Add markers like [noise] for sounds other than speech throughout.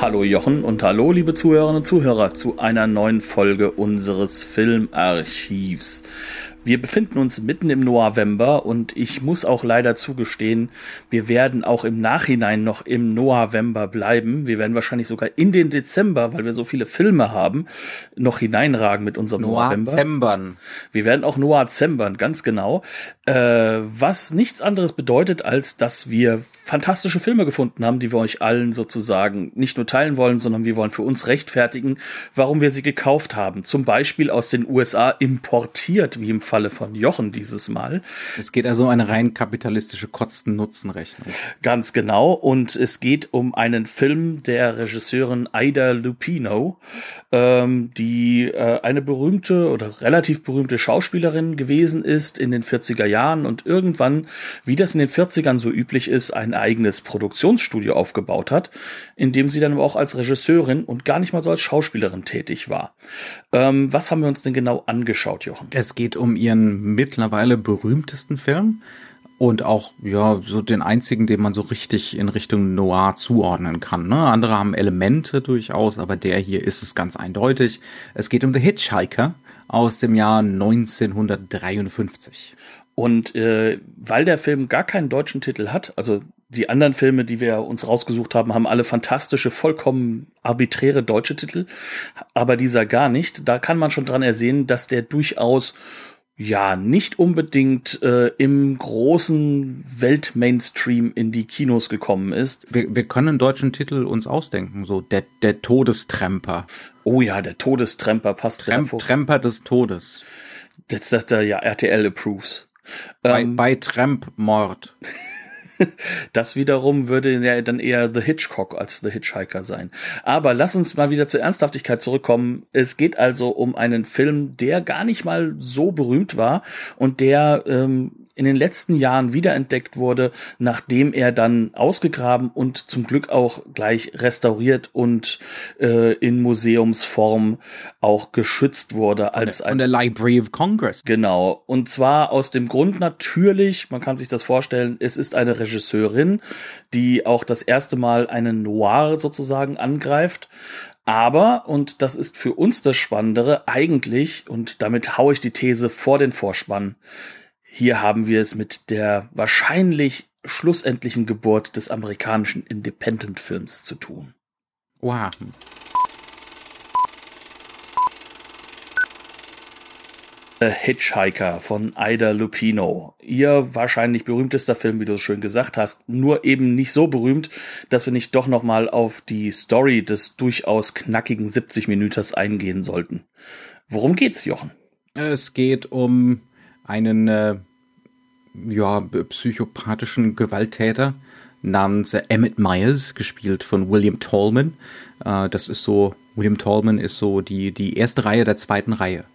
Hallo Jochen und hallo liebe Zuhörerinnen und Zuhörer zu einer neuen Folge unseres Filmarchivs. Wir befinden uns mitten im November und ich muss auch leider zugestehen, wir werden auch im Nachhinein noch im November bleiben. Wir werden wahrscheinlich sogar in den Dezember, weil wir so viele Filme haben, noch hineinragen mit unserem November. Zembern. Wir werden auch Noah zembern, ganz genau. Äh, was nichts anderes bedeutet, als dass wir fantastische Filme gefunden haben, die wir euch allen sozusagen nicht nur teilen wollen, sondern wir wollen für uns rechtfertigen, warum wir sie gekauft haben. Zum Beispiel aus den USA importiert, wie im Falle von Jochen dieses Mal. Es geht also um eine rein kapitalistische Kosten-Nutzen-Rechnung. Ganz genau. Und es geht um einen Film der Regisseurin Ida Lupino, ähm, die äh, eine berühmte oder relativ berühmte Schauspielerin gewesen ist in den 40er Jahren und irgendwann, wie das in den 40ern so üblich ist, ein eigenes Produktionsstudio aufgebaut hat, in dem sie dann aber auch als Regisseurin und gar nicht mal so als Schauspielerin tätig war. Ähm, was haben wir uns denn genau angeschaut, Jochen? Es geht um ihren mittlerweile berühmtesten Film und auch ja so den einzigen, den man so richtig in Richtung Noir zuordnen kann. Ne? Andere haben Elemente durchaus, aber der hier ist es ganz eindeutig. Es geht um The Hitchhiker aus dem Jahr 1953. Und äh, weil der Film gar keinen deutschen Titel hat, also die anderen Filme, die wir uns rausgesucht haben, haben alle fantastische, vollkommen arbiträre deutsche Titel, aber dieser gar nicht. Da kann man schon dran ersehen, dass der durchaus ja nicht unbedingt äh, im großen Weltmainstream in die Kinos gekommen ist. Wir, wir können einen deutschen Titel uns ausdenken, so der, der Todestremper. Oh ja, der Todestremper passt Tremper des Todes. Das sagt er ja RTL approves. Bei, ähm, bei Tramp-Mord. [laughs] Das wiederum würde ja dann eher The Hitchcock als The Hitchhiker sein. Aber lass uns mal wieder zur Ernsthaftigkeit zurückkommen. Es geht also um einen Film, der gar nicht mal so berühmt war und der ähm, in den letzten Jahren wiederentdeckt wurde, nachdem er dann ausgegraben und zum Glück auch gleich restauriert und äh, in Museumsform auch geschützt wurde als ein. Von der Library of Congress. Genau. Und zwar aus dem Grund natürlich, man kann sich das vorstellen, es ist eine Regisseurin, die auch das erste Mal einen Noir sozusagen angreift. Aber, und das ist für uns das Spannendere, eigentlich, und damit haue ich die These vor den Vorspann, hier haben wir es mit der wahrscheinlich schlussendlichen Geburt des amerikanischen Independent-Films zu tun. Wow. The Hitchhiker von Ida Lupino. Ihr wahrscheinlich berühmtester Film, wie du es schön gesagt hast, nur eben nicht so berühmt, dass wir nicht doch noch mal auf die Story des durchaus knackigen 70 Minüters eingehen sollten. Worum geht's, Jochen? Es geht um einen äh, ja, psychopathischen Gewalttäter namens äh, Emmett Myers, gespielt von William Tallman. Äh, das ist so, William Tallman ist so die, die erste Reihe der zweiten Reihe. [laughs]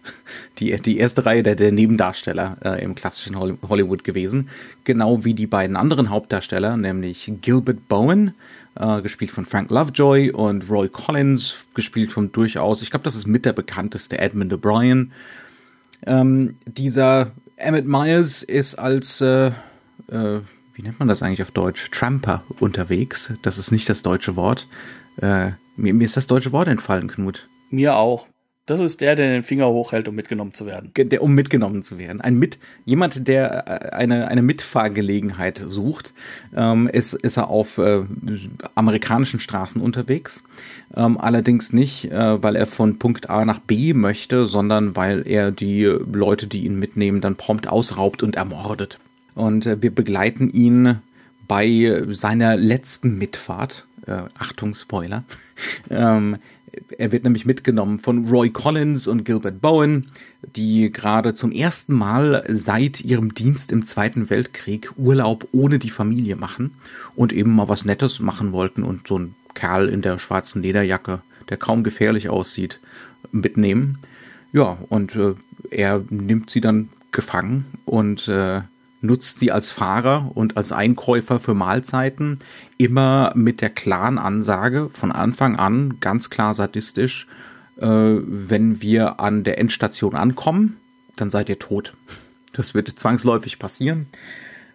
Die, die erste Reihe der, der Nebendarsteller äh, im klassischen Hollywood gewesen. Genau wie die beiden anderen Hauptdarsteller, nämlich Gilbert Bowen, gespielt von Frank Lovejoy, und Roy Collins, gespielt von durchaus, ich glaube, das ist mit der bekannteste Edmund O'Brien. Ähm, dieser Emmett Myers ist als, äh, äh, wie nennt man das eigentlich auf Deutsch? Tramper unterwegs. Das ist nicht das deutsche Wort. Äh, mir, mir ist das deutsche Wort entfallen, Knut. Mir auch. Das ist der, der den Finger hochhält, um mitgenommen zu werden. Der, um mitgenommen zu werden. Ein mit, jemand, der äh, eine, eine Mitfahrgelegenheit sucht, ähm, ist, ist er auf äh, amerikanischen Straßen unterwegs. Ähm, allerdings nicht, äh, weil er von Punkt A nach B möchte, sondern weil er die Leute, die ihn mitnehmen, dann prompt ausraubt und ermordet. Und äh, wir begleiten ihn bei seiner letzten Mitfahrt. Äh, Achtung, Spoiler. [laughs] ähm, er wird nämlich mitgenommen von Roy Collins und Gilbert Bowen, die gerade zum ersten Mal seit ihrem Dienst im Zweiten Weltkrieg Urlaub ohne die Familie machen und eben mal was Nettes machen wollten und so ein Kerl in der schwarzen Lederjacke, der kaum gefährlich aussieht, mitnehmen. ja, und äh, er nimmt sie dann gefangen und äh, nutzt sie als Fahrer und als Einkäufer für Mahlzeiten, immer mit der klaren Ansage von Anfang an, ganz klar sadistisch, äh, wenn wir an der Endstation ankommen, dann seid ihr tot. Das wird zwangsläufig passieren.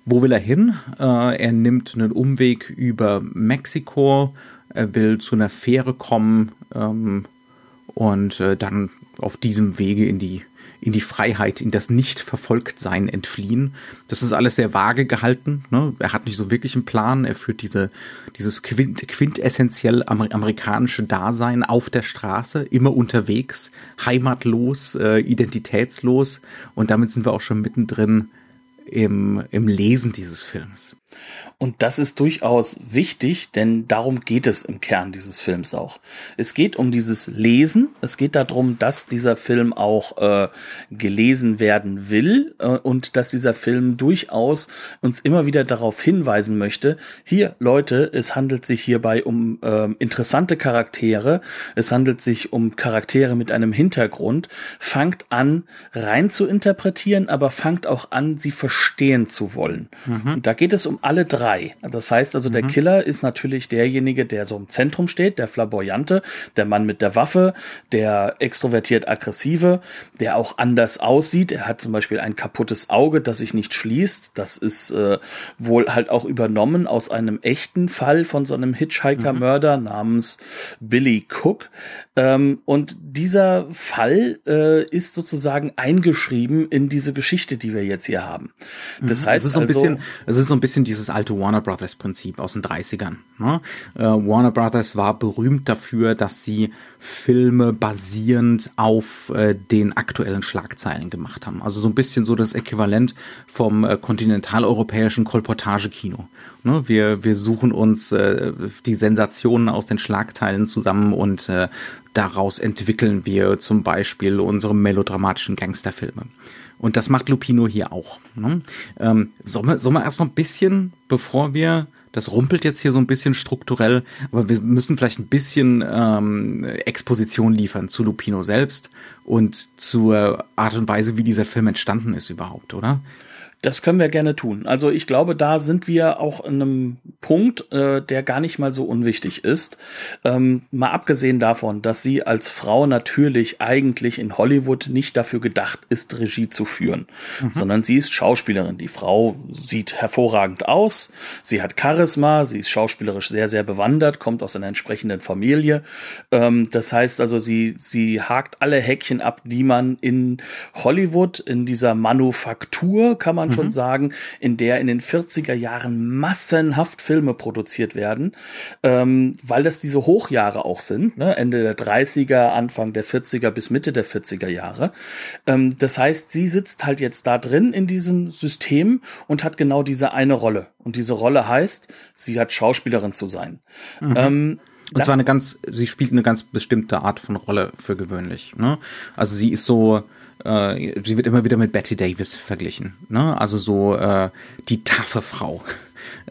Wo will er hin? Äh, er nimmt einen Umweg über Mexiko, er will zu einer Fähre kommen ähm, und äh, dann auf diesem Wege in die in die Freiheit, in das Nicht-Verfolgtsein entfliehen. Das ist alles sehr vage gehalten. Ne? Er hat nicht so wirklich einen Plan. Er führt diese, dieses quint quintessentiell amer amerikanische Dasein auf der Straße, immer unterwegs, heimatlos, äh, identitätslos. Und damit sind wir auch schon mittendrin im, im Lesen dieses Films. Und das ist durchaus wichtig, denn darum geht es im Kern dieses Films auch. Es geht um dieses Lesen. Es geht darum, dass dieser Film auch äh, gelesen werden will äh, und dass dieser Film durchaus uns immer wieder darauf hinweisen möchte, hier Leute, es handelt sich hierbei um äh, interessante Charaktere. Es handelt sich um Charaktere mit einem Hintergrund. Fangt an, rein zu interpretieren, aber fangt auch an, sie verstehen zu wollen. Mhm. Und da geht es um alle drei. Das heißt also, der mhm. Killer ist natürlich derjenige, der so im Zentrum steht, der Flamboyante, der Mann mit der Waffe, der extrovertiert aggressive, der auch anders aussieht. Er hat zum Beispiel ein kaputtes Auge, das sich nicht schließt. Das ist äh, wohl halt auch übernommen aus einem echten Fall von so einem Hitchhiker-Mörder mhm. namens Billy Cook. Ähm, und dieser Fall äh, ist sozusagen eingeschrieben in diese Geschichte, die wir jetzt hier haben. Das mhm. heißt, es ist so ein also, bisschen, es ist so ein bisschen dieses alte Warner Brothers Prinzip aus den 30ern. Ne? Äh, Warner Brothers war berühmt dafür, dass sie Filme basierend auf äh, den aktuellen Schlagzeilen gemacht haben. Also so ein bisschen so das Äquivalent vom äh, kontinentaleuropäischen Kolportagekino. Ne? Wir, wir suchen uns äh, die Sensationen aus den Schlagteilen zusammen und äh, daraus entwickeln wir zum Beispiel unsere melodramatischen Gangsterfilme. Und das macht Lupino hier auch. Ne? Ähm, sollen, wir, sollen wir erstmal ein bisschen, bevor wir, das rumpelt jetzt hier so ein bisschen strukturell, aber wir müssen vielleicht ein bisschen ähm, Exposition liefern zu Lupino selbst und zur Art und Weise, wie dieser Film entstanden ist überhaupt, oder? Das können wir gerne tun. Also ich glaube, da sind wir auch in einem Punkt, äh, der gar nicht mal so unwichtig ist. Ähm, mal abgesehen davon, dass sie als Frau natürlich eigentlich in Hollywood nicht dafür gedacht ist, Regie zu führen, mhm. sondern sie ist Schauspielerin. Die Frau sieht hervorragend aus, sie hat Charisma, sie ist schauspielerisch sehr, sehr bewandert, kommt aus einer entsprechenden Familie. Ähm, das heißt also, sie, sie hakt alle Häkchen ab, die man in Hollywood, in dieser Manufaktur, kann man schon mhm. sagen, in der in den 40er Jahren massenhaft Filme produziert werden, ähm, weil das diese Hochjahre auch sind, ne? Ende der 30er, Anfang der 40er bis Mitte der 40er Jahre. Ähm, das heißt, sie sitzt halt jetzt da drin in diesem System und hat genau diese eine Rolle. Und diese Rolle heißt, sie hat Schauspielerin zu sein. Mhm. Ähm, und zwar eine ganz, sie spielt eine ganz bestimmte Art von Rolle für gewöhnlich. Ne? Also sie ist so, äh, sie wird immer wieder mit Betty Davis verglichen. Ne? Also so äh, die taffe Frau. [laughs]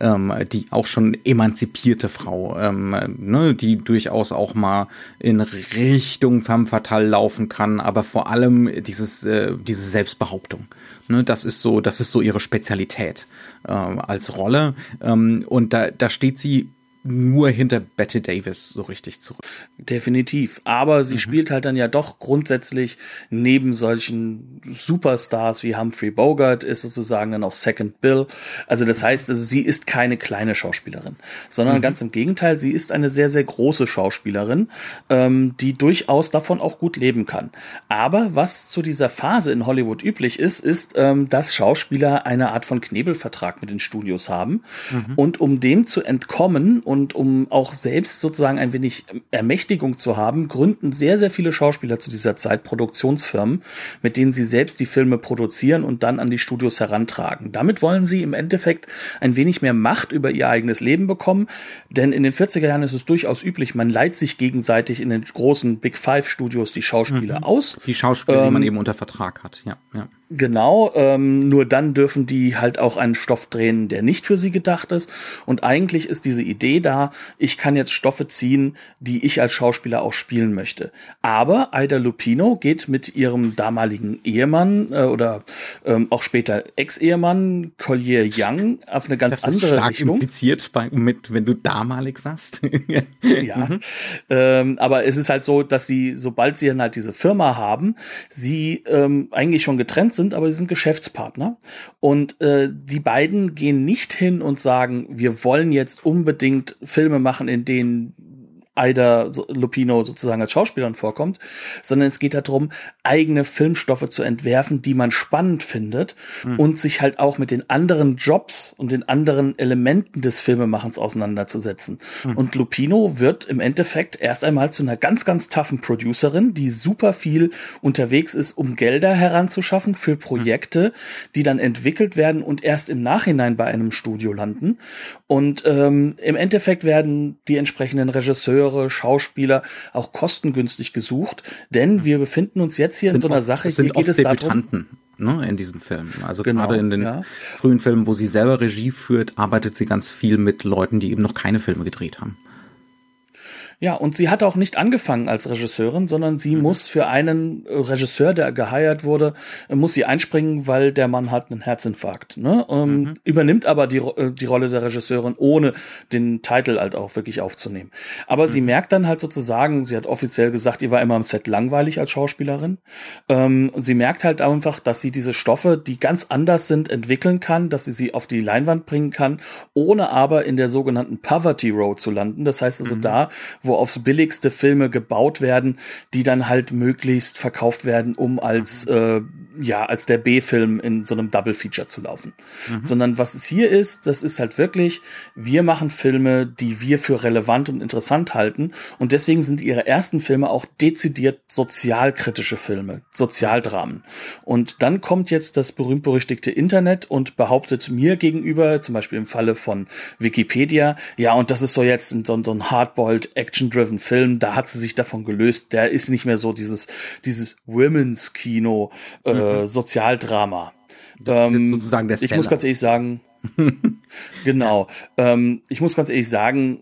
Ähm, die auch schon emanzipierte Frau, ähm, ne, die durchaus auch mal in Richtung femme fatale laufen kann, aber vor allem dieses, äh, diese Selbstbehauptung. Ne, das ist so, das ist so ihre Spezialität äh, als Rolle. Ähm, und da, da steht sie nur hinter Betty Davis so richtig zurück. Definitiv. Aber sie mhm. spielt halt dann ja doch grundsätzlich neben solchen Superstars wie Humphrey Bogart ist sozusagen dann auch Second Bill. Also das heißt, also sie ist keine kleine Schauspielerin, sondern mhm. ganz im Gegenteil, sie ist eine sehr, sehr große Schauspielerin, ähm, die durchaus davon auch gut leben kann. Aber was zu dieser Phase in Hollywood üblich ist, ist, ähm, dass Schauspieler eine Art von Knebelvertrag mit den Studios haben. Mhm. Und um dem zu entkommen und um auch selbst sozusagen ein wenig Ermächtigung zu haben, gründen sehr, sehr viele Schauspieler zu dieser Zeit Produktionsfirmen, mit denen sie selbst die Filme produzieren und dann an die Studios herantragen. Damit wollen sie im Endeffekt ein wenig mehr Macht über ihr eigenes Leben bekommen, denn in den 40er Jahren ist es durchaus üblich, man leiht sich gegenseitig in den großen Big Five Studios die Schauspieler mhm. aus. Die Schauspieler, ähm, die man ähm, eben unter Vertrag hat, ja. ja. Genau, ähm, nur dann dürfen die halt auch einen Stoff drehen, der nicht für sie gedacht ist. Und eigentlich ist diese Idee da, ich kann jetzt Stoffe ziehen, die ich als Schauspieler auch spielen möchte. Aber Ida Lupino geht mit ihrem damaligen Ehemann äh, oder ähm, auch später Ex-Ehemann Collier Young auf eine ganz das ist andere stark Richtung. impliziert bei, mit, wenn du damalig sagst. [laughs] ja, mhm. ähm, aber es ist halt so, dass sie, sobald sie dann halt diese Firma haben, sie ähm, eigentlich schon getrennt sind sind, aber sie sind Geschäftspartner. Und äh, die beiden gehen nicht hin und sagen, wir wollen jetzt unbedingt Filme machen, in denen Ida Lupino sozusagen als Schauspielerin vorkommt, sondern es geht darum, eigene Filmstoffe zu entwerfen, die man spannend findet mhm. und sich halt auch mit den anderen Jobs und den anderen Elementen des Filmemachens auseinanderzusetzen. Mhm. Und Lupino wird im Endeffekt erst einmal zu einer ganz, ganz toughen Producerin, die super viel unterwegs ist, um Gelder heranzuschaffen für Projekte, mhm. die dann entwickelt werden und erst im Nachhinein bei einem Studio landen. Und ähm, im Endeffekt werden die entsprechenden Regisseure Regisseure, Schauspieler auch kostengünstig gesucht, denn wir befinden uns jetzt hier in so einer Sache, es sind hier geht es Debütanten. Ne, in diesem Film. Also genau, gerade in den ja. frühen Filmen, wo sie selber Regie führt, arbeitet sie ganz viel mit Leuten, die eben noch keine Filme gedreht haben. Ja, und sie hat auch nicht angefangen als Regisseurin, sondern sie mhm. muss für einen äh, Regisseur, der geheiert wurde, äh, muss sie einspringen, weil der Mann hat einen Herzinfarkt. Ne? Ähm, mhm. Übernimmt aber die, äh, die Rolle der Regisseurin, ohne den Titel halt auch wirklich aufzunehmen. Aber mhm. sie merkt dann halt sozusagen, sie hat offiziell gesagt, ihr war immer am Set langweilig als Schauspielerin. Ähm, sie merkt halt einfach, dass sie diese Stoffe, die ganz anders sind, entwickeln kann, dass sie sie auf die Leinwand bringen kann, ohne aber in der sogenannten Poverty Road zu landen. Das heißt also mhm. da, wo wo aufs billigste Filme gebaut werden, die dann halt möglichst verkauft werden, um als äh, ja als der B-Film in so einem Double Feature zu laufen. Mhm. Sondern was es hier ist, das ist halt wirklich, wir machen Filme, die wir für relevant und interessant halten und deswegen sind ihre ersten Filme auch dezidiert sozialkritische Filme, Sozialdramen. Und dann kommt jetzt das berühmt-berüchtigte Internet und behauptet mir gegenüber, zum Beispiel im Falle von Wikipedia, ja, und das ist so jetzt so, so ein hardboiled Action Action-driven Film, da hat sie sich davon gelöst. Der ist nicht mehr so dieses, dieses Women's Kino, äh, mhm. Sozialdrama. Das ähm, ist sozusagen der Ich muss ganz ehrlich sagen, [laughs] genau. Ähm, ich muss ganz ehrlich sagen,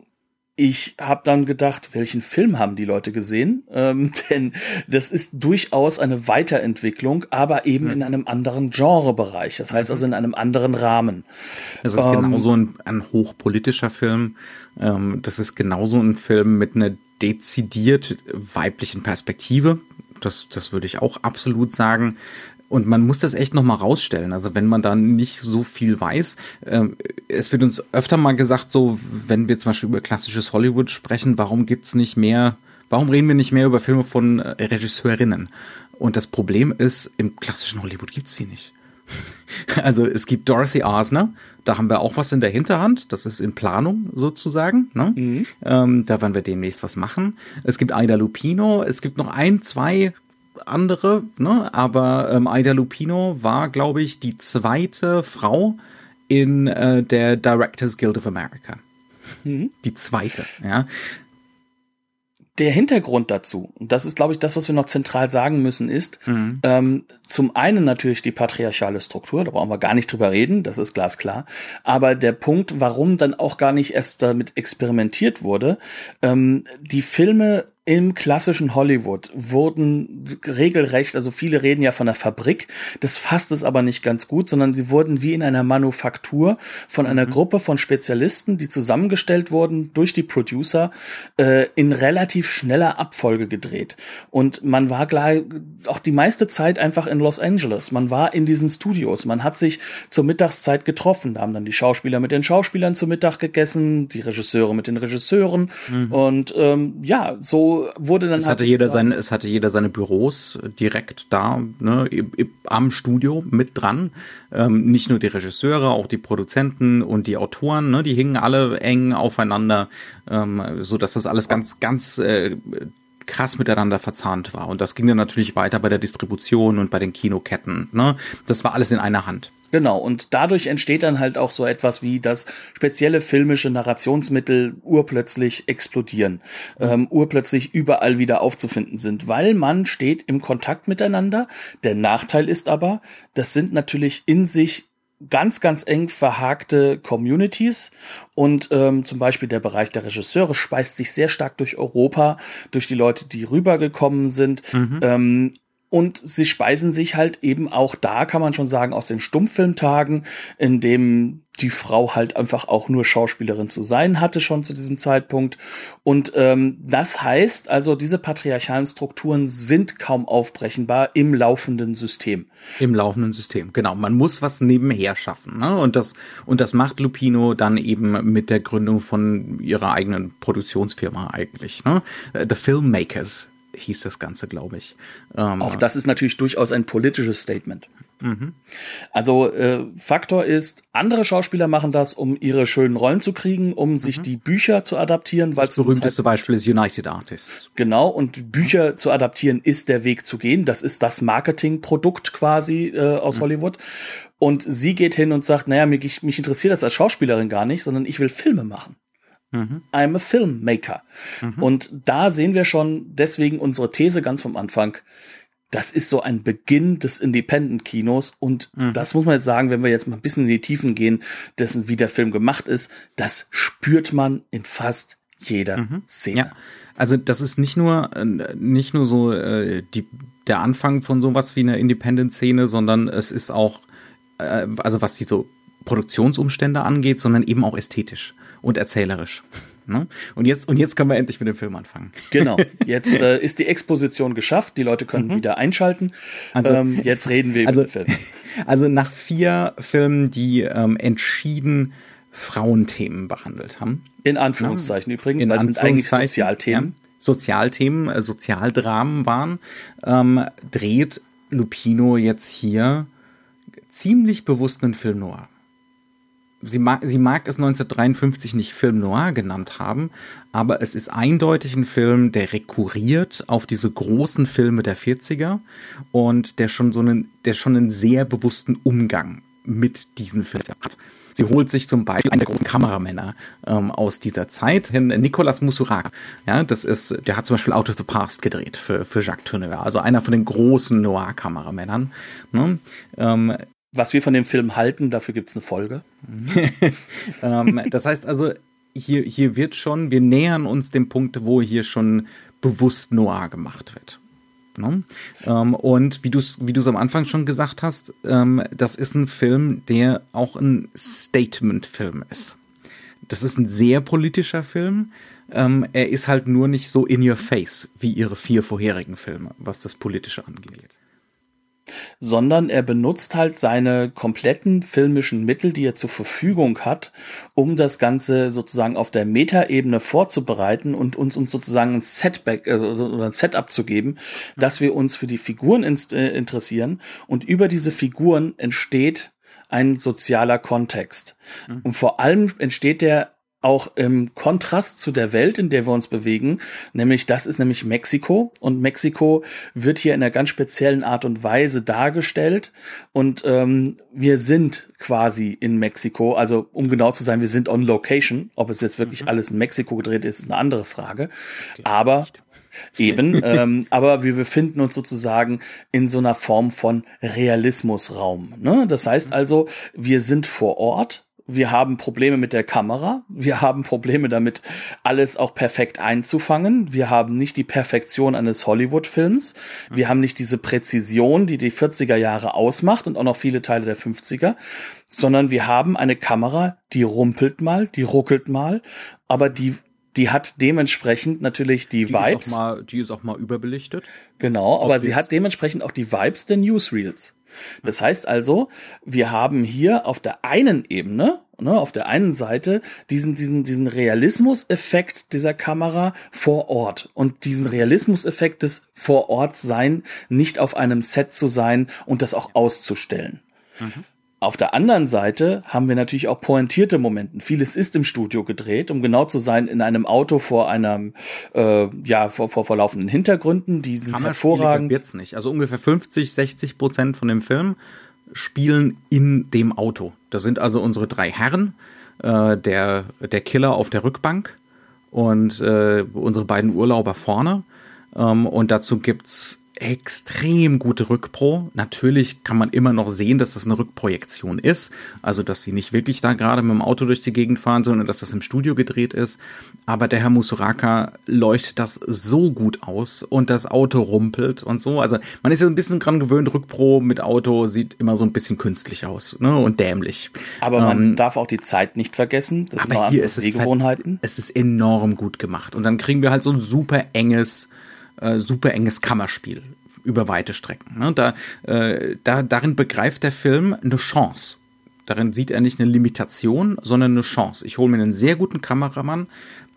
ich habe dann gedacht, welchen Film haben die Leute gesehen? Ähm, [laughs] denn das ist durchaus eine Weiterentwicklung, aber eben mhm. in einem anderen Genrebereich. Das heißt mhm. also in einem anderen Rahmen. Das ist ähm, genauso ein, ein hochpolitischer Film. Ähm, das ist genauso ein Film mit einer dezidiert weiblichen Perspektive. Das, das würde ich auch absolut sagen. Und man muss das echt nochmal rausstellen. Also wenn man da nicht so viel weiß, äh, es wird uns öfter mal gesagt, so wenn wir zum Beispiel über klassisches Hollywood sprechen, warum gibt's nicht mehr, warum reden wir nicht mehr über Filme von äh, Regisseurinnen? Und das Problem ist, im klassischen Hollywood gibt's die nicht. [laughs] Also es gibt Dorothy Arsner, da haben wir auch was in der Hinterhand, das ist in Planung sozusagen. Ne? Mhm. Ähm, da werden wir demnächst was machen. Es gibt Ida Lupino, es gibt noch ein, zwei andere, ne? aber ähm, Ida Lupino war, glaube ich, die zweite Frau in äh, der Directors Guild of America. Mhm. Die zweite, ja der Hintergrund dazu, und das ist, glaube ich, das, was wir noch zentral sagen müssen, ist mhm. ähm, zum einen natürlich die patriarchale Struktur, da brauchen wir gar nicht drüber reden, das ist glasklar. Aber der Punkt, warum dann auch gar nicht erst damit experimentiert wurde, ähm, die Filme im klassischen Hollywood wurden regelrecht, also viele reden ja von einer Fabrik, das fasst es aber nicht ganz gut, sondern sie wurden wie in einer Manufaktur von einer mhm. Gruppe von Spezialisten, die zusammengestellt wurden durch die Producer, äh, in relativ schneller Abfolge gedreht. Und man war gleich auch die meiste Zeit einfach in Los Angeles. Man war in diesen Studios. Man hat sich zur Mittagszeit getroffen. Da haben dann die Schauspieler mit den Schauspielern zu Mittag gegessen, die Regisseure mit den Regisseuren. Mhm. Und ähm, ja, so wurde dann. Es hatte halt jeder seine, es hatte jeder seine Büros direkt da, ne, am Studio mit dran. Ähm, nicht nur die Regisseure, auch die Produzenten und die Autoren, ne, die hingen alle eng aufeinander, ähm, so dass das alles ganz, ganz äh, krass miteinander verzahnt war. Und das ging dann natürlich weiter bei der Distribution und bei den Kinoketten. Ne? Das war alles in einer Hand. Genau, und dadurch entsteht dann halt auch so etwas wie, dass spezielle filmische Narrationsmittel urplötzlich explodieren, ähm, urplötzlich überall wieder aufzufinden sind, weil man steht im Kontakt miteinander. Der Nachteil ist aber, das sind natürlich in sich ganz, ganz eng verhakte Communities und ähm, zum Beispiel der Bereich der Regisseure speist sich sehr stark durch Europa, durch die Leute, die rübergekommen sind. Mhm. Ähm, und sie speisen sich halt eben auch da, kann man schon sagen, aus den Stummfilmtagen, in dem die Frau halt einfach auch nur Schauspielerin zu sein hatte schon zu diesem Zeitpunkt. Und ähm, das heißt also, diese patriarchalen Strukturen sind kaum aufbrechenbar im laufenden System. Im laufenden System, genau. Man muss was nebenher schaffen. Ne? Und, das, und das macht Lupino dann eben mit der Gründung von ihrer eigenen Produktionsfirma eigentlich. Ne? The Filmmakers hieß das Ganze, glaube ich. Ähm, Auch das ist natürlich durchaus ein politisches Statement. Mhm. Also äh, Faktor ist, andere Schauspieler machen das, um ihre schönen Rollen zu kriegen, um mhm. sich die Bücher zu adaptieren. Das berühmteste Beispiel ist United Artists. Genau, und Bücher zu adaptieren ist der Weg zu gehen. Das ist das Marketingprodukt quasi äh, aus mhm. Hollywood. Und sie geht hin und sagt, naja, mich, mich interessiert das als Schauspielerin gar nicht, sondern ich will Filme machen. Mhm. I'm a filmmaker. Mhm. Und da sehen wir schon deswegen unsere These ganz vom Anfang. Das ist so ein Beginn des Independent-Kinos und mhm. das muss man jetzt sagen, wenn wir jetzt mal ein bisschen in die Tiefen gehen, dessen wie der Film gemacht ist, das spürt man in fast jeder mhm. Szene. Ja. Also das ist nicht nur äh, nicht nur so äh, die, der Anfang von sowas wie einer Independent-Szene, sondern es ist auch äh, also was die so Produktionsumstände angeht, sondern eben auch ästhetisch und erzählerisch. Ne? Und jetzt und jetzt können wir endlich mit dem Film anfangen. Genau. [laughs] Jetzt äh, ist die Exposition geschafft. Die Leute können mhm. wieder einschalten. Also, ähm, jetzt reden wir also, über den Film. [laughs] Also nach vier Filmen, die ähm, entschieden Frauenthemen behandelt haben. In Anführungszeichen ja. übrigens, In weil es sind eigentlich Sozialthemen. Ja, Sozialthemen, äh, Sozialdramen waren, ähm, dreht Lupino jetzt hier ziemlich bewusst einen Film noir sie mag, sie mag es 1953 nicht Film Noir genannt haben, aber es ist eindeutig ein Film, der rekurriert auf diese großen Filme der 40er und der schon so einen, der schon einen sehr bewussten Umgang mit diesen Filmen hat. Sie holt sich zum Beispiel einen der großen Kameramänner ähm, aus dieser Zeit, Nicolas Moussourac. Ja, das ist, der hat zum Beispiel Out of the Past gedreht für, für Jacques Tourneur, also einer von den großen Noir-Kameramännern. Ne? Ähm, was wir von dem Film halten, dafür gibt es eine Folge. [laughs] ähm, das heißt also, hier, hier wird schon, wir nähern uns dem Punkt, wo hier schon bewusst Noir gemacht wird. Ne? Ähm, und wie du es wie am Anfang schon gesagt hast, ähm, das ist ein Film, der auch ein Statement-Film ist. Das ist ein sehr politischer Film. Ähm, er ist halt nur nicht so in your face wie ihre vier vorherigen Filme, was das Politische angeht sondern er benutzt halt seine kompletten filmischen Mittel, die er zur Verfügung hat, um das Ganze sozusagen auf der Metaebene vorzubereiten und uns, uns sozusagen ein Setback äh, oder ein Setup zu geben, dass wir uns für die Figuren äh, interessieren und über diese Figuren entsteht ein sozialer Kontext. Mhm. Und vor allem entsteht der auch im Kontrast zu der Welt, in der wir uns bewegen, nämlich das ist nämlich Mexiko und Mexiko wird hier in einer ganz speziellen Art und Weise dargestellt und ähm, wir sind quasi in Mexiko, also um genau zu sein, wir sind on Location. Ob es jetzt wirklich mhm. alles in Mexiko gedreht ist, ist eine andere Frage. Aber Eben, [laughs] ähm, aber wir befinden uns sozusagen in so einer Form von Realismusraum. Ne? Das heißt mhm. also, wir sind vor Ort, wir haben Probleme mit der Kamera, wir haben Probleme damit, alles auch perfekt einzufangen. Wir haben nicht die Perfektion eines Hollywood-Films. Wir haben nicht diese Präzision, die die 40er Jahre ausmacht und auch noch viele Teile der 50er, sondern wir haben eine Kamera, die rumpelt mal, die ruckelt mal, aber die die hat dementsprechend natürlich die, die Vibes. Ist mal, die ist auch mal überbelichtet. Genau, aber sie hat dementsprechend auch die Vibes der Newsreels. Das heißt also, wir haben hier auf der einen Ebene, ne, auf der einen Seite diesen, diesen, diesen Realismuseffekt dieser Kamera vor Ort und diesen Realismuseffekt des vor Ort sein, nicht auf einem Set zu sein und das auch auszustellen. Mhm. Auf der anderen Seite haben wir natürlich auch pointierte Momente. Vieles ist im Studio gedreht, um genau zu sein, in einem Auto vor einem, äh, ja, vor, vor, vor laufenden Hintergründen, die sind hervorragend. Wird's nicht. Also ungefähr 50, 60 Prozent von dem Film spielen in dem Auto. Das sind also unsere drei Herren, äh, der, der Killer auf der Rückbank und äh, unsere beiden Urlauber vorne. Ähm, und dazu gibt's extrem gute Rückpro. Natürlich kann man immer noch sehen, dass das eine Rückprojektion ist. Also, dass sie nicht wirklich da gerade mit dem Auto durch die Gegend fahren, sondern dass das im Studio gedreht ist. Aber der Herr Musuraka leuchtet das so gut aus und das Auto rumpelt und so. Also, man ist ja ein bisschen dran gewöhnt, Rückpro mit Auto sieht immer so ein bisschen künstlich aus ne? und dämlich. Aber man ähm, darf auch die Zeit nicht vergessen. Das aber hier ist es, es ist enorm gut gemacht. Und dann kriegen wir halt so ein super enges äh, super enges Kammerspiel über weite Strecken. Ne? Da, äh, da, darin begreift der Film eine Chance. Darin sieht er nicht eine Limitation, sondern eine Chance. Ich hole mir einen sehr guten Kameramann,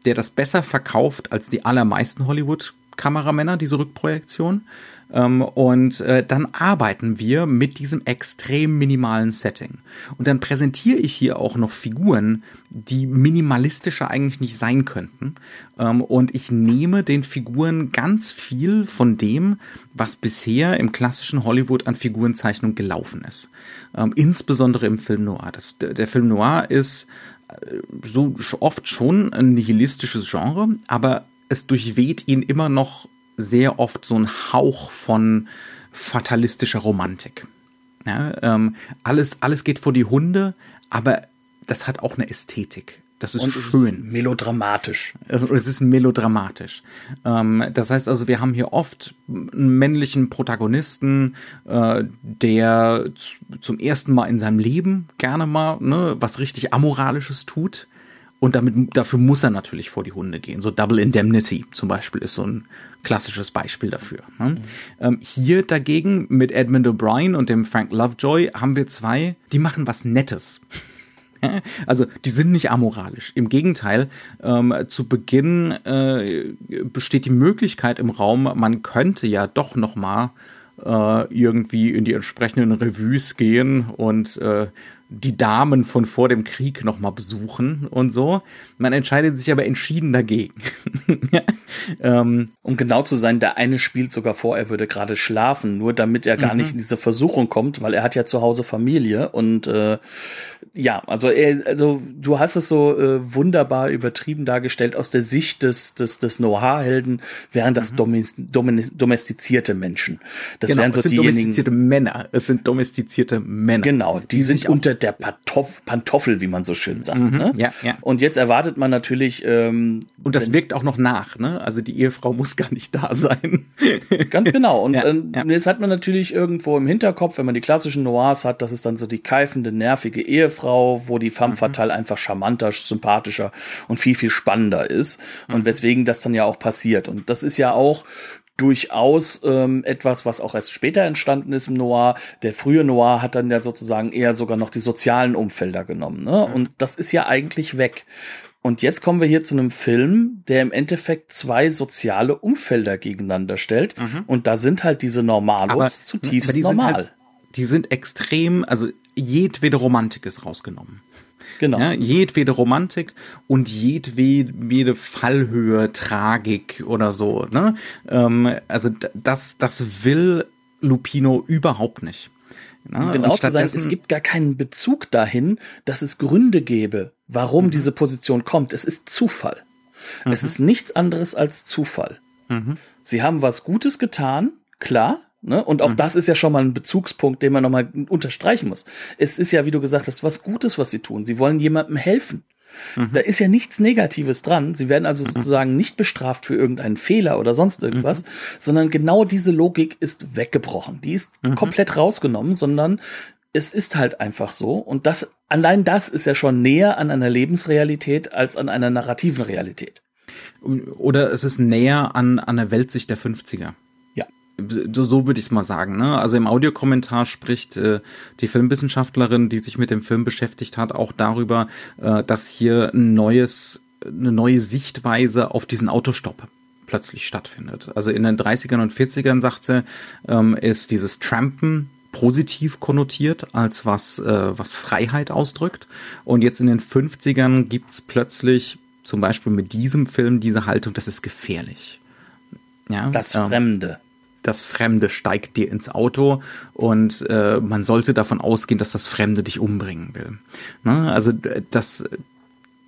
der das besser verkauft als die allermeisten Hollywood-Kameramänner, diese Rückprojektion. Ähm, und äh, dann arbeiten wir mit diesem extrem minimalen Setting. Und dann präsentiere ich hier auch noch Figuren, die minimalistischer eigentlich nicht sein könnten. Ähm, und ich nehme den Figuren ganz viel von dem, was bisher im klassischen Hollywood an Figurenzeichnung gelaufen ist. Ähm, insbesondere im Film Noir. Das, der Film Noir ist äh, so oft schon ein nihilistisches Genre, aber es durchweht ihn immer noch sehr oft so ein Hauch von fatalistischer Romantik. Ja, ähm, alles, alles geht vor die Hunde, aber das hat auch eine Ästhetik. Das ist Und schön. Ist melodramatisch. Es ist melodramatisch. Ähm, das heißt also, wir haben hier oft einen männlichen Protagonisten, äh, der zum ersten Mal in seinem Leben gerne mal ne, was richtig Amoralisches tut. Und damit, dafür muss er natürlich vor die Hunde gehen. So Double Indemnity zum Beispiel ist so ein klassisches Beispiel dafür. Ne? Mhm. Ähm, hier dagegen mit Edmund O'Brien und dem Frank Lovejoy haben wir zwei, die machen was Nettes. [laughs] Also die sind nicht amoralisch. Im Gegenteil, ähm, zu Beginn äh, besteht die Möglichkeit im Raum, man könnte ja doch noch mal äh, irgendwie in die entsprechenden Revues gehen und äh, die Damen von vor dem Krieg nochmal besuchen und so. Man entscheidet sich aber entschieden dagegen. [laughs] ähm, um genau zu sein, der eine spielt sogar vor, er würde gerade schlafen, nur damit er gar mhm. nicht in diese Versuchung kommt, weil er hat ja zu Hause Familie und äh, ja, also er, also du hast es so äh, wunderbar übertrieben dargestellt aus der Sicht des des des Noir-Helden, wären das mhm. domestizierte Menschen. Das genau, wären so es sind diejenigen, domestizierte Männer. Es sind domestizierte Männer. Genau, die, die sind unter der Pantoff Pantoffel, wie man so schön sagt. Mhm, ne? Ja, ja. Und jetzt erwartet man natürlich. Ähm, und das wirkt auch noch nach, ne? Also die Ehefrau muss gar nicht da sein. [laughs] Ganz genau. Und ja, äh, ja. jetzt hat man natürlich irgendwo im Hinterkopf, wenn man die klassischen Noirs hat, das ist dann so die keifende, nervige Ehefrau, wo die femme mhm. fatale einfach charmanter, sympathischer und viel, viel spannender ist. Und mhm. weswegen das dann ja auch passiert. Und das ist ja auch durchaus ähm, etwas, was auch erst später entstanden ist im Noir. Der frühe Noir hat dann ja sozusagen eher sogar noch die sozialen Umfelder genommen. Ne? Mhm. Und das ist ja eigentlich weg. Und jetzt kommen wir hier zu einem Film, der im Endeffekt zwei soziale Umfelder gegeneinander stellt. Mhm. Und da sind halt diese Normalos aber, zutiefst aber die normal. Halt, die sind extrem, also jedwede Romantik ist rausgenommen. Genau. Ja, jedwede Romantik und jedwede Fallhöhe, Tragik oder so. Ne? Ähm, also das, das will Lupino überhaupt nicht. Um genau zu sein, es gibt gar keinen Bezug dahin, dass es Gründe gäbe, warum mhm. diese Position kommt. Es ist Zufall. Mhm. Es ist nichts anderes als Zufall. Mhm. Sie haben was Gutes getan, klar, Ne? Und auch mhm. das ist ja schon mal ein Bezugspunkt, den man nochmal unterstreichen muss. Es ist ja, wie du gesagt hast, was Gutes, was sie tun. Sie wollen jemandem helfen. Mhm. Da ist ja nichts Negatives dran. Sie werden also mhm. sozusagen nicht bestraft für irgendeinen Fehler oder sonst irgendwas, mhm. sondern genau diese Logik ist weggebrochen. Die ist mhm. komplett rausgenommen, sondern es ist halt einfach so. Und das, allein das ist ja schon näher an einer Lebensrealität als an einer narrativen Realität. Oder es ist näher an, an der Weltsicht der 50er so, so würde ich es mal sagen. Ne? Also im Audiokommentar spricht äh, die Filmwissenschaftlerin, die sich mit dem Film beschäftigt hat, auch darüber, äh, dass hier ein neues, eine neue Sichtweise auf diesen Autostopp plötzlich stattfindet. Also in den 30ern und 40ern, sagt sie, ähm, ist dieses Trampen positiv konnotiert als was, äh, was Freiheit ausdrückt. Und jetzt in den 50ern gibt's plötzlich zum Beispiel mit diesem Film diese Haltung, das ist gefährlich. Ja, das ähm, Fremde das Fremde steigt dir ins Auto und äh, man sollte davon ausgehen, dass das Fremde dich umbringen will. Ne? Also das,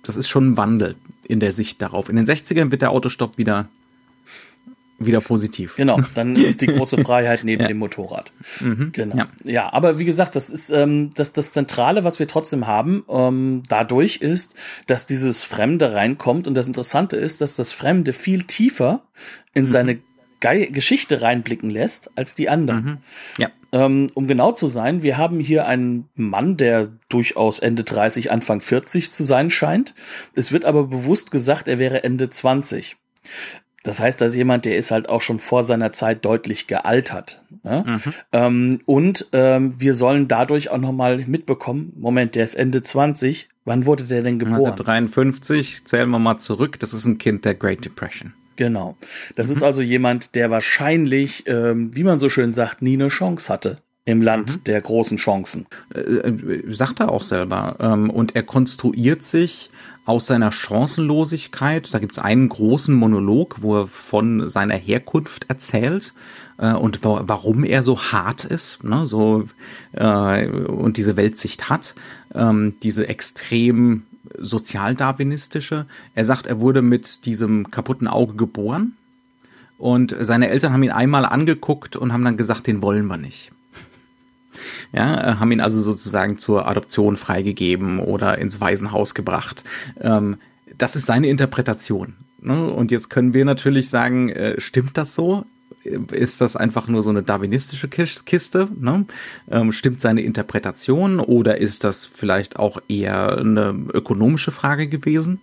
das ist schon ein Wandel in der Sicht darauf. In den 60ern wird der Autostopp wieder wieder positiv. Genau, [laughs] dann ist die große Freiheit neben ja. dem Motorrad. Mhm, genau. Ja. ja. aber wie gesagt, das ist ähm, das, das Zentrale, was wir trotzdem haben, ähm, dadurch ist, dass dieses Fremde reinkommt und das Interessante ist, dass das Fremde viel tiefer in mhm. seine Ge Geschichte reinblicken lässt als die anderen. Mhm. Ja. Ähm, um genau zu sein, wir haben hier einen Mann, der durchaus Ende 30, Anfang 40 zu sein scheint. Es wird aber bewusst gesagt, er wäre Ende 20. Das heißt, dass jemand, der ist halt auch schon vor seiner Zeit deutlich gealtert. Ne? Mhm. Ähm, und ähm, wir sollen dadurch auch nochmal mitbekommen, Moment, der ist Ende 20. Wann wurde der denn geboren? 1953, zählen wir mal zurück, das ist ein Kind der Great Depression. Genau. Das mhm. ist also jemand, der wahrscheinlich, ähm, wie man so schön sagt, nie eine Chance hatte im Land mhm. der großen Chancen. Äh, äh, sagt er auch selber. Ähm, und er konstruiert sich aus seiner Chancenlosigkeit. Da gibt es einen großen Monolog, wo er von seiner Herkunft erzählt äh, und wa warum er so hart ist, ne, so äh, und diese Weltsicht hat, ähm, diese extrem sozialdarwinistische. Er sagt, er wurde mit diesem kaputten Auge geboren und seine Eltern haben ihn einmal angeguckt und haben dann gesagt, den wollen wir nicht. [laughs] Ja, äh, haben ihn also sozusagen zur Adoption freigegeben oder ins Waisenhaus gebracht. Ähm, das ist seine Interpretation. Ne? Und jetzt können wir natürlich sagen, äh, stimmt das so? Ist das einfach nur so eine darwinistische Kiste? Ne? Ähm, stimmt seine Interpretation oder ist das vielleicht auch eher eine ökonomische Frage gewesen?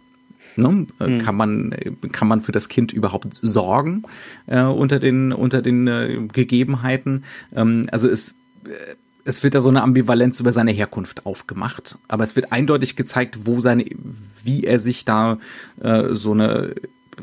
Ne? Mhm. Kann man kann man für das Kind überhaupt sorgen äh, unter den unter den äh, Gegebenheiten? Ähm, also es äh, es wird da so eine Ambivalenz über seine Herkunft aufgemacht, aber es wird eindeutig gezeigt, wo seine, wie er sich da äh, so eine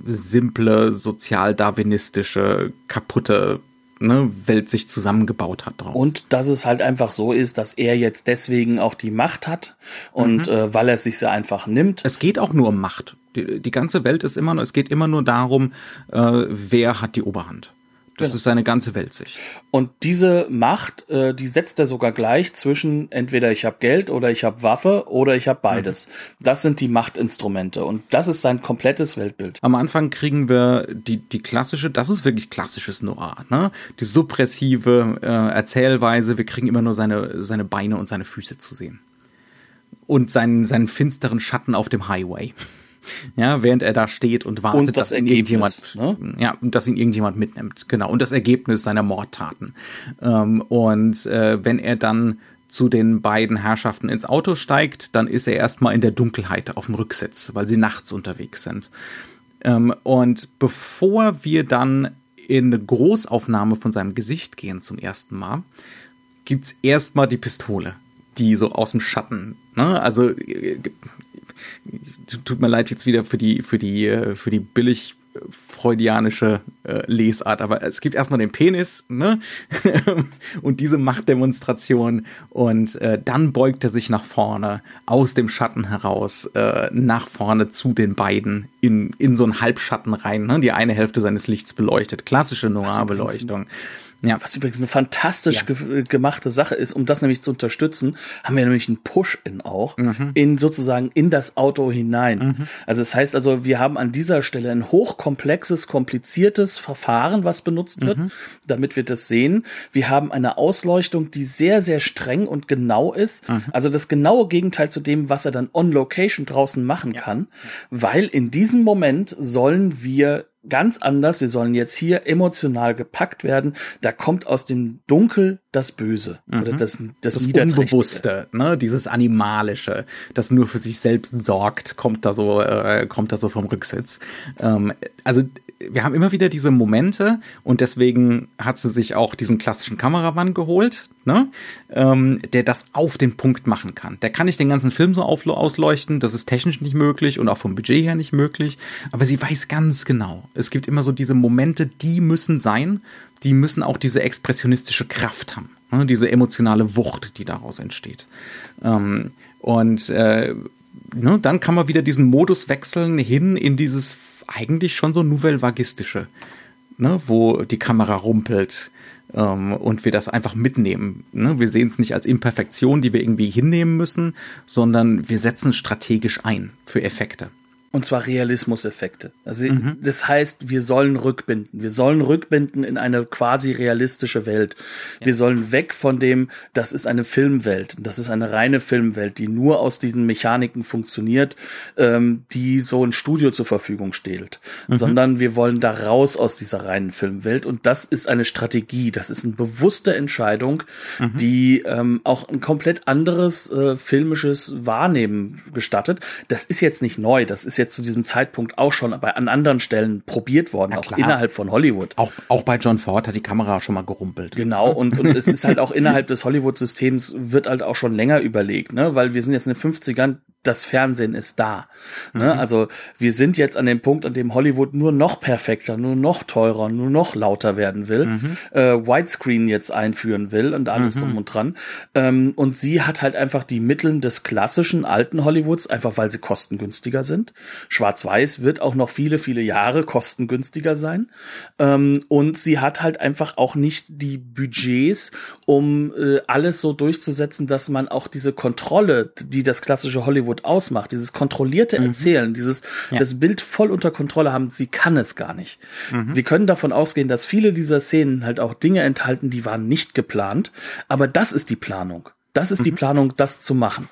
simple, sozial-darwinistische, kaputte ne, Welt sich zusammengebaut hat. Draus. Und dass es halt einfach so ist, dass er jetzt deswegen auch die Macht hat und mhm. äh, weil er sich sie einfach nimmt. Es geht auch nur um Macht. Die, die ganze Welt ist immer nur, es geht immer nur darum, äh, wer hat die Oberhand. Das genau. ist seine ganze Weltsicht. Und diese Macht, äh, die setzt er sogar gleich zwischen entweder ich habe Geld oder ich habe Waffe oder ich habe beides. Mhm. Das sind die Machtinstrumente und das ist sein komplettes Weltbild. Am Anfang kriegen wir die, die klassische, das ist wirklich klassisches Noir, ne? Die suppressive äh, Erzählweise, wir kriegen immer nur seine, seine Beine und seine Füße zu sehen. Und seinen, seinen finsteren Schatten auf dem Highway ja, während er da steht und wartet, und das dass ihn irgendjemand, ne? ja, dass ihn irgendjemand mitnimmt, genau, und das Ergebnis seiner Mordtaten. Ähm, und äh, wenn er dann zu den beiden Herrschaften ins Auto steigt, dann ist er erstmal in der Dunkelheit auf dem Rücksitz, weil sie nachts unterwegs sind. Ähm, und bevor wir dann in eine Großaufnahme von seinem Gesicht gehen zum ersten Mal, gibt's erstmal die Pistole, die so aus dem Schatten, ne? Also äh, tut mir leid jetzt wieder für die, für die, äh, für die billig freudianische äh, Lesart, aber es gibt erstmal den Penis, ne? [laughs] und diese Machtdemonstration und äh, dann beugt er sich nach vorne, aus dem Schatten heraus, äh, nach vorne zu den beiden, in, in so einen Halbschatten rein, ne? Die eine Hälfte seines Lichts beleuchtet. Klassische Noir-Beleuchtung. Ja. Was übrigens eine fantastisch ja. ge gemachte Sache ist, um das nämlich zu unterstützen, haben wir nämlich einen Push-In auch, mhm. in sozusagen in das Auto hinein. Mhm. Also das heißt also, wir haben an dieser Stelle ein hochkomplexes, kompliziertes Verfahren, was benutzt wird, mhm. damit wir das sehen. Wir haben eine Ausleuchtung, die sehr, sehr streng und genau ist. Mhm. Also das genaue Gegenteil zu dem, was er dann on Location draußen machen ja. kann, weil in diesem Moment sollen wir ganz anders. Wir sollen jetzt hier emotional gepackt werden. Da kommt aus dem Dunkel das Böse mhm. oder das, das, das Unbewusste, ne? dieses Animalische, das nur für sich selbst sorgt, kommt da so, äh, kommt da so vom Rücksitz. Ähm, also wir haben immer wieder diese Momente und deswegen hat sie sich auch diesen klassischen Kameramann geholt, ne? Ähm, der das auf den Punkt machen kann. Der kann nicht den ganzen Film so ausleuchten, das ist technisch nicht möglich und auch vom Budget her nicht möglich, aber sie weiß ganz genau, es gibt immer so diese Momente, die müssen sein, die müssen auch diese expressionistische Kraft haben, ne? diese emotionale Wucht, die daraus entsteht. Ähm, und äh, ne, dann kann man wieder diesen Modus wechseln hin in dieses eigentlich schon so nouvelle-vagistische. ne, wo die Kamera rumpelt ähm, und wir das einfach mitnehmen. Ne? Wir sehen es nicht als Imperfektion, die wir irgendwie hinnehmen müssen, sondern wir setzen strategisch ein für Effekte. Und zwar Realismuseffekte. Also mhm. das heißt, wir sollen rückbinden. Wir sollen rückbinden in eine quasi realistische Welt. Ja. Wir sollen weg von dem, das ist eine Filmwelt. Das ist eine reine Filmwelt, die nur aus diesen Mechaniken funktioniert, ähm, die so ein Studio zur Verfügung stellt. Mhm. Sondern wir wollen da raus aus dieser reinen Filmwelt. Und das ist eine Strategie. Das ist eine bewusste Entscheidung, mhm. die ähm, auch ein komplett anderes äh, filmisches Wahrnehmen gestattet. Das ist jetzt nicht neu. Das ist jetzt zu diesem Zeitpunkt auch schon bei, an anderen Stellen probiert worden, auch innerhalb von Hollywood. Auch, auch bei John Ford hat die Kamera schon mal gerumpelt. Genau, und, und es ist halt auch [laughs] innerhalb des Hollywood-Systems wird halt auch schon länger überlegt, ne? Weil wir sind jetzt in den 50ern, das Fernsehen ist da. Ne? Mhm. Also wir sind jetzt an dem Punkt, an dem Hollywood nur noch perfekter, nur noch teurer, nur noch lauter werden will, mhm. äh, Widescreen jetzt einführen will und alles mhm. drum und dran. Ähm, und sie hat halt einfach die Mittel des klassischen alten Hollywoods, einfach weil sie kostengünstiger sind. Schwarz-Weiß wird auch noch viele, viele Jahre kostengünstiger sein. Ähm, und sie hat halt einfach auch nicht die Budgets, um äh, alles so durchzusetzen, dass man auch diese Kontrolle, die das klassische Hollywood Hollywood ausmacht, dieses kontrollierte mhm. Erzählen, dieses ja. das Bild voll unter Kontrolle haben, sie kann es gar nicht. Mhm. Wir können davon ausgehen, dass viele dieser Szenen halt auch Dinge enthalten, die waren nicht geplant, aber das ist die Planung. Das ist mhm. die Planung, das zu machen.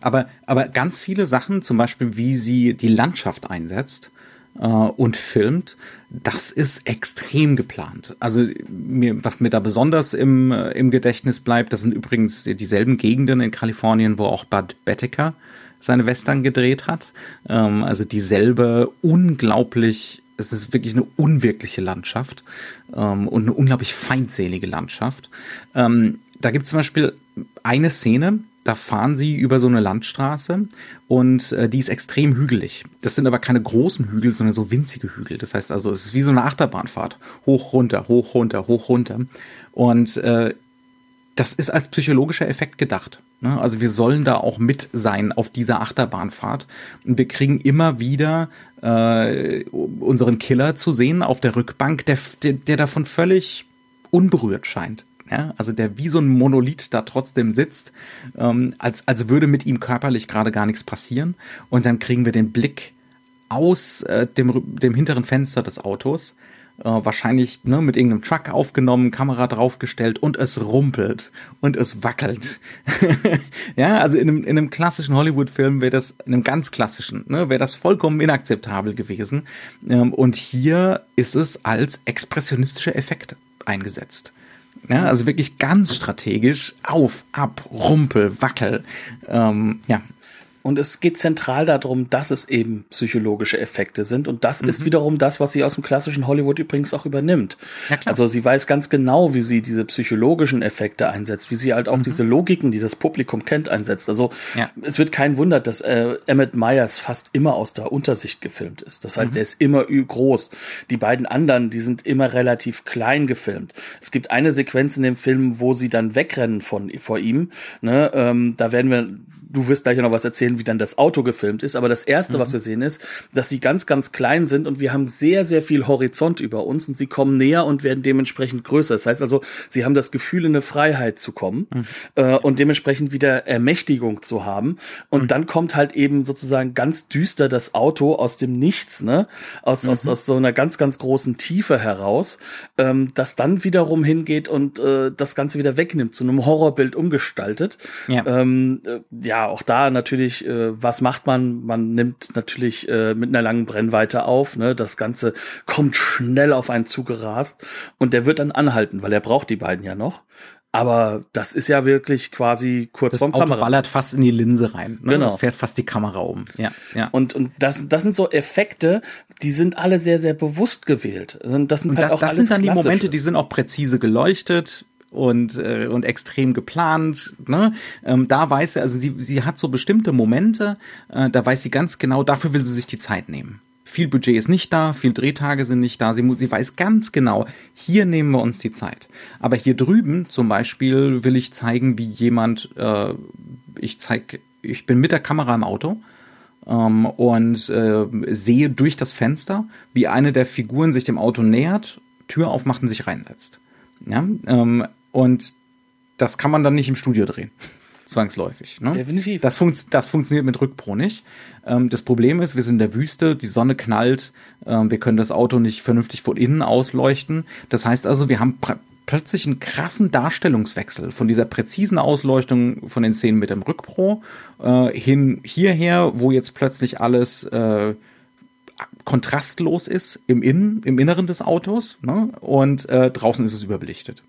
Aber, aber ganz viele Sachen, zum Beispiel, wie sie die Landschaft einsetzt, äh, und filmt, das ist extrem geplant. Also mir, was mir da besonders im, äh, im Gedächtnis bleibt, das sind übrigens dieselben Gegenden in Kalifornien, wo auch Bud Bettiker seine Western gedreht hat. Ähm, also dieselbe unglaublich, es ist wirklich eine unwirkliche Landschaft ähm, und eine unglaublich feindselige Landschaft. Ähm, da gibt es zum Beispiel eine Szene, da fahren sie über so eine Landstraße und äh, die ist extrem hügelig. Das sind aber keine großen Hügel, sondern so winzige Hügel. Das heißt also, es ist wie so eine Achterbahnfahrt. Hoch, runter, hoch, runter, hoch, runter. Und äh, das ist als psychologischer Effekt gedacht. Ne? Also wir sollen da auch mit sein auf dieser Achterbahnfahrt. Und wir kriegen immer wieder äh, unseren Killer zu sehen auf der Rückbank, der, der, der davon völlig unberührt scheint ja, also der wie so ein Monolith da trotzdem sitzt, ähm, als, als würde mit ihm körperlich gerade gar nichts passieren. Und dann kriegen wir den Blick aus äh, dem, dem hinteren Fenster des Autos, äh, wahrscheinlich ne, mit irgendeinem Truck aufgenommen, Kamera draufgestellt und es rumpelt und es wackelt. [laughs] ja, also in einem, in einem klassischen Hollywood-Film wäre das, in einem ganz klassischen, ne, wäre das vollkommen inakzeptabel gewesen. Ähm, und hier ist es als expressionistische Effekte eingesetzt. Ja, also wirklich ganz strategisch auf, ab, rumpel, wackel. Ähm, ja, und es geht zentral darum, dass es eben psychologische Effekte sind. Und das mhm. ist wiederum das, was sie aus dem klassischen Hollywood übrigens auch übernimmt. Also sie weiß ganz genau, wie sie diese psychologischen Effekte einsetzt, wie sie halt auch mhm. diese Logiken, die das Publikum kennt, einsetzt. Also ja. es wird kein Wunder, dass äh, Emmett Myers fast immer aus der Untersicht gefilmt ist. Das heißt, mhm. er ist immer groß. Die beiden anderen, die sind immer relativ klein gefilmt. Es gibt eine Sequenz in dem Film, wo sie dann wegrennen von vor ihm. Ne? Ähm, da werden wir du wirst gleich noch was erzählen, wie dann das Auto gefilmt ist. Aber das erste, mhm. was wir sehen, ist, dass sie ganz, ganz klein sind und wir haben sehr, sehr viel Horizont über uns und sie kommen näher und werden dementsprechend größer. Das heißt also, sie haben das Gefühl, in eine Freiheit zu kommen mhm. äh, und dementsprechend wieder Ermächtigung zu haben. Und mhm. dann kommt halt eben sozusagen ganz düster das Auto aus dem Nichts, ne? Aus, aus, mhm. aus so einer ganz, ganz großen Tiefe heraus, ähm, das dann wiederum hingeht und äh, das Ganze wieder wegnimmt, zu einem Horrorbild umgestaltet. Ja. Ähm, äh, ja, auch da natürlich, äh, was macht man? Man nimmt natürlich äh, mit einer langen Brennweite auf. Ne? Das Ganze kommt schnell auf einen zugerast und der wird dann anhalten, weil er braucht die beiden ja noch. Aber das ist ja wirklich quasi kurz das vorm Auto Kamera. ballert fast in die Linse rein. Ne? Genau. Das fährt fast die Kamera um. Ja, ja. Und, und das, das sind so Effekte, die sind alle sehr, sehr bewusst gewählt. Das sind halt da, auch das sind dann die Momente, die sind auch präzise geleuchtet und, äh, und extrem geplant. Ne? Ähm, da weiß sie, also sie, sie hat so bestimmte Momente, äh, da weiß sie ganz genau, dafür will sie sich die Zeit nehmen. Viel Budget ist nicht da, viel Drehtage sind nicht da. Sie, muss, sie weiß ganz genau, hier nehmen wir uns die Zeit. Aber hier drüben zum Beispiel will ich zeigen, wie jemand, äh, ich zeig, ich bin mit der Kamera im Auto ähm, und äh, sehe durch das Fenster, wie eine der Figuren sich dem Auto nähert Tür aufmacht und sich reinsetzt. Ja, ähm, und das kann man dann nicht im Studio drehen. [laughs] Zwangsläufig. Ne? Definitiv. Das, fun das funktioniert mit Rückpro nicht. Ähm, das Problem ist, wir sind in der Wüste, die Sonne knallt, ähm, wir können das Auto nicht vernünftig von innen ausleuchten. Das heißt also, wir haben plötzlich einen krassen Darstellungswechsel von dieser präzisen Ausleuchtung von den Szenen mit dem Rückpro äh, hin hierher, wo jetzt plötzlich alles äh, kontrastlos ist im Innen, im Inneren des Autos ne? und äh, draußen ist es überbelichtet.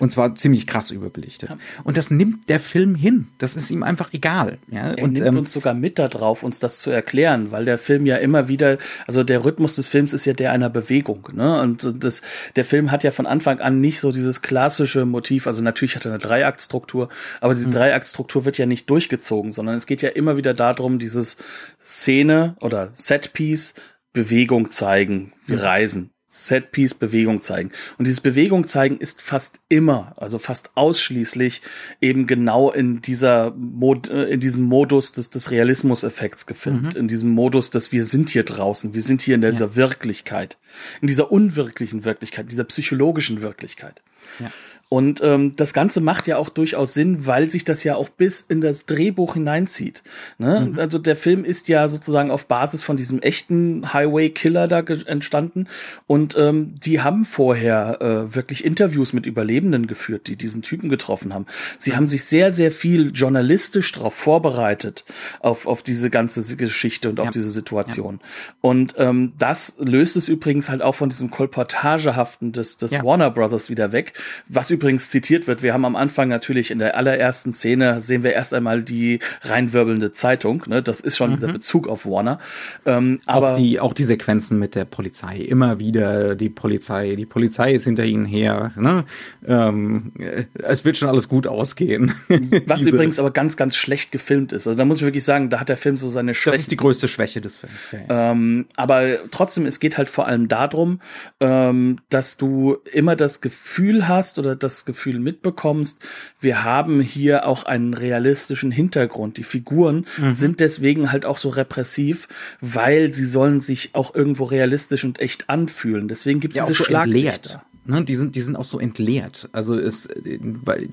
Und zwar ziemlich krass überbelichtet. Ja. Und das nimmt der Film hin. Das ist ihm einfach egal. Ja? Er und, nimmt ähm, uns sogar mit darauf, uns das zu erklären, weil der Film ja immer wieder, also der Rhythmus des Films ist ja der einer Bewegung. Ne? Und das, der Film hat ja von Anfang an nicht so dieses klassische Motiv. Also natürlich hat er eine Dreiaktstruktur, aber diese mhm. Dreiaktstruktur wird ja nicht durchgezogen, sondern es geht ja immer wieder darum, dieses Szene oder Setpiece Bewegung zeigen, wir mhm. reisen. Setpiece Bewegung zeigen. Und dieses Bewegung zeigen ist fast immer, also fast ausschließlich eben genau in dieser Mod, äh, in diesem Modus des, des Realismus-Effekts gefilmt. Mhm. In diesem Modus, dass wir sind hier draußen, wir sind hier in dieser ja. Wirklichkeit. In dieser unwirklichen Wirklichkeit, dieser psychologischen Wirklichkeit. Ja. Und ähm, das Ganze macht ja auch durchaus Sinn, weil sich das ja auch bis in das Drehbuch hineinzieht. Ne? Mhm. Also der Film ist ja sozusagen auf Basis von diesem echten Highway-Killer da entstanden. Und ähm, die haben vorher äh, wirklich Interviews mit Überlebenden geführt, die diesen Typen getroffen haben. Sie haben sich sehr, sehr viel journalistisch darauf vorbereitet, auf, auf diese ganze Geschichte und ja. auf diese Situation. Ja. Und ähm, das löst es übrigens halt auch von diesem Kolportagehaften des, des ja. Warner Brothers wieder weg, was übrigens zitiert wird. Wir haben am Anfang natürlich in der allerersten Szene sehen wir erst einmal die reinwirbelnde Zeitung. Ne? Das ist schon mhm. dieser Bezug auf Warner. Ähm, aber auch die, auch die Sequenzen mit der Polizei. Immer wieder die Polizei. Die Polizei ist hinter ihnen her. Ne? Ähm, es wird schon alles gut ausgehen. [laughs] Was [laughs] übrigens aber ganz, ganz schlecht gefilmt ist. Also da muss ich wirklich sagen, da hat der Film so seine Schwäche. Das ist die größte Schwäche des Films. Ähm, aber trotzdem, es geht halt vor allem darum, ähm, dass du immer das Gefühl hast oder das das Gefühl mitbekommst, wir haben hier auch einen realistischen Hintergrund. Die Figuren mhm. sind deswegen halt auch so repressiv, weil sie sollen sich auch irgendwo realistisch und echt anfühlen. Deswegen gibt es ja, diese so Schlaglichter. Ne, die sind, die sind auch so entleert. Also es,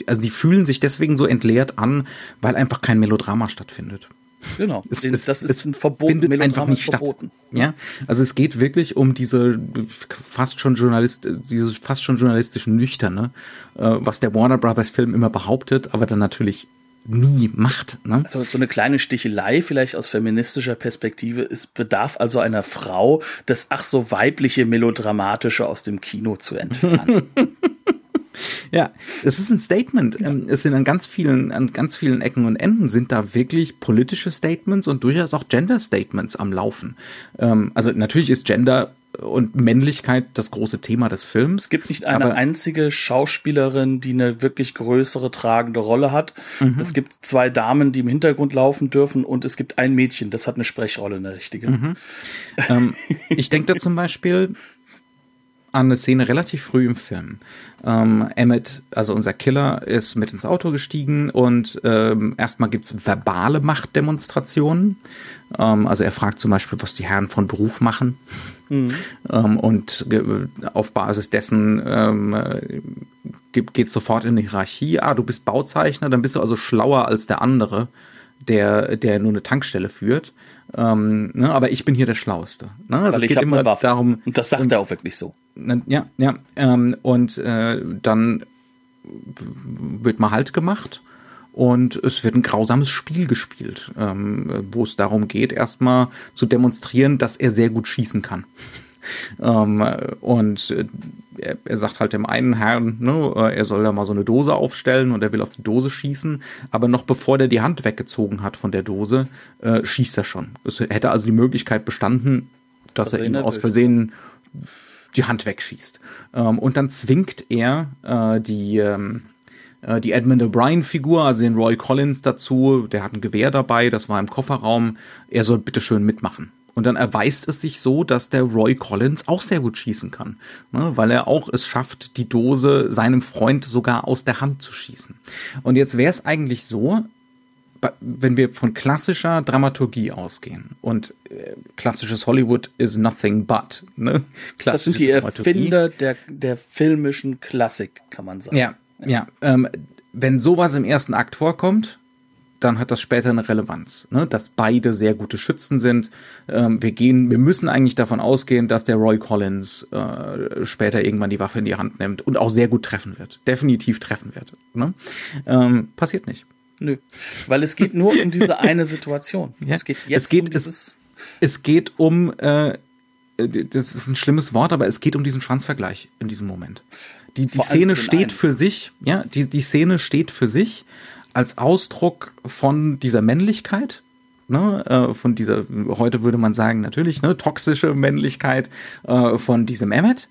also die fühlen sich deswegen so entleert an, weil einfach kein Melodrama stattfindet. Genau, es, es, das ist ein Verbot, findet einfach nicht verboten. statt. Ja, also es geht wirklich um diese fast schon Journalist, dieses fast schon journalistischen Nüchterne, äh, was der Warner Brothers Film immer behauptet, aber dann natürlich nie macht. Ne? Also so eine kleine Stichelei vielleicht aus feministischer Perspektive ist bedarf also einer Frau, das ach so weibliche melodramatische aus dem Kino zu entfernen. [laughs] Ja, es ist ein Statement. Ja. Ähm, es sind an ganz vielen, an ganz vielen Ecken und Enden sind da wirklich politische Statements und durchaus auch Gender-Statements am Laufen. Ähm, also natürlich ist Gender und Männlichkeit das große Thema des Films. Es gibt nicht eine einzige Schauspielerin, die eine wirklich größere tragende Rolle hat. Mhm. Es gibt zwei Damen, die im Hintergrund laufen dürfen und es gibt ein Mädchen, das hat eine Sprechrolle, eine richtige. Mhm. ähm, ich denke da zum Beispiel an eine Szene relativ früh im Film. Ähm, Emmett, also unser Killer, ist mit ins Auto gestiegen und ähm, erstmal gibt's verbale Machtdemonstrationen. Ähm, also er fragt zum Beispiel, was die Herren von Beruf machen. Mhm. Ähm, und auf Basis dessen ähm, geht sofort in die Hierarchie. Ah, du bist Bauzeichner, dann bist du also schlauer als der andere, der, der nur eine Tankstelle führt. Ähm, ne, aber ich bin hier der Schlauste. Ne? Also es geht immer darum. Und das sagt und, er auch wirklich so. Ne, ja, ja. Ähm, und äh, dann wird mal Halt gemacht und es wird ein grausames Spiel gespielt, ähm, wo es darum geht, erstmal zu demonstrieren, dass er sehr gut schießen kann. Ähm, und äh, er, er, sagt halt dem einen Herrn, ne, äh, er soll da mal so eine Dose aufstellen und er will auf die Dose schießen, aber noch bevor der die Hand weggezogen hat von der Dose, äh, schießt er schon. Es hätte also die Möglichkeit bestanden, dass er ihn aus Versehen die Hand wegschießt. Ähm, und dann zwingt er äh, die ähm, äh, die Edmund O'Brien-Figur, also den Roy Collins dazu, der hat ein Gewehr dabei, das war im Kofferraum, er soll bitteschön mitmachen. Und dann erweist es sich so, dass der Roy Collins auch sehr gut schießen kann, ne, weil er auch es schafft, die Dose seinem Freund sogar aus der Hand zu schießen. Und jetzt wäre es eigentlich so, wenn wir von klassischer Dramaturgie ausgehen und äh, klassisches Hollywood is nothing but, ne? Das sind die Erfinder der, der filmischen Klassik, kann man sagen. Ja, ja. Ähm, wenn sowas im ersten Akt vorkommt, dann hat das später eine Relevanz, ne? dass beide sehr gute Schützen sind. Ähm, wir gehen, wir müssen eigentlich davon ausgehen, dass der Roy Collins äh, später irgendwann die Waffe in die Hand nimmt und auch sehr gut treffen wird, definitiv treffen wird. Ne? Ähm, passiert nicht. Nö, weil es geht nur um diese eine Situation. Ja. Es geht jetzt es geht, um es, es geht um, äh, das ist ein schlimmes Wort, aber es geht um diesen Schwanzvergleich in diesem Moment. Die, die Szene steht für sich, ja, die, die Szene steht für sich als Ausdruck von dieser Männlichkeit, ne, äh, von dieser, heute würde man sagen, natürlich, ne, toxische Männlichkeit äh, von diesem Emmet.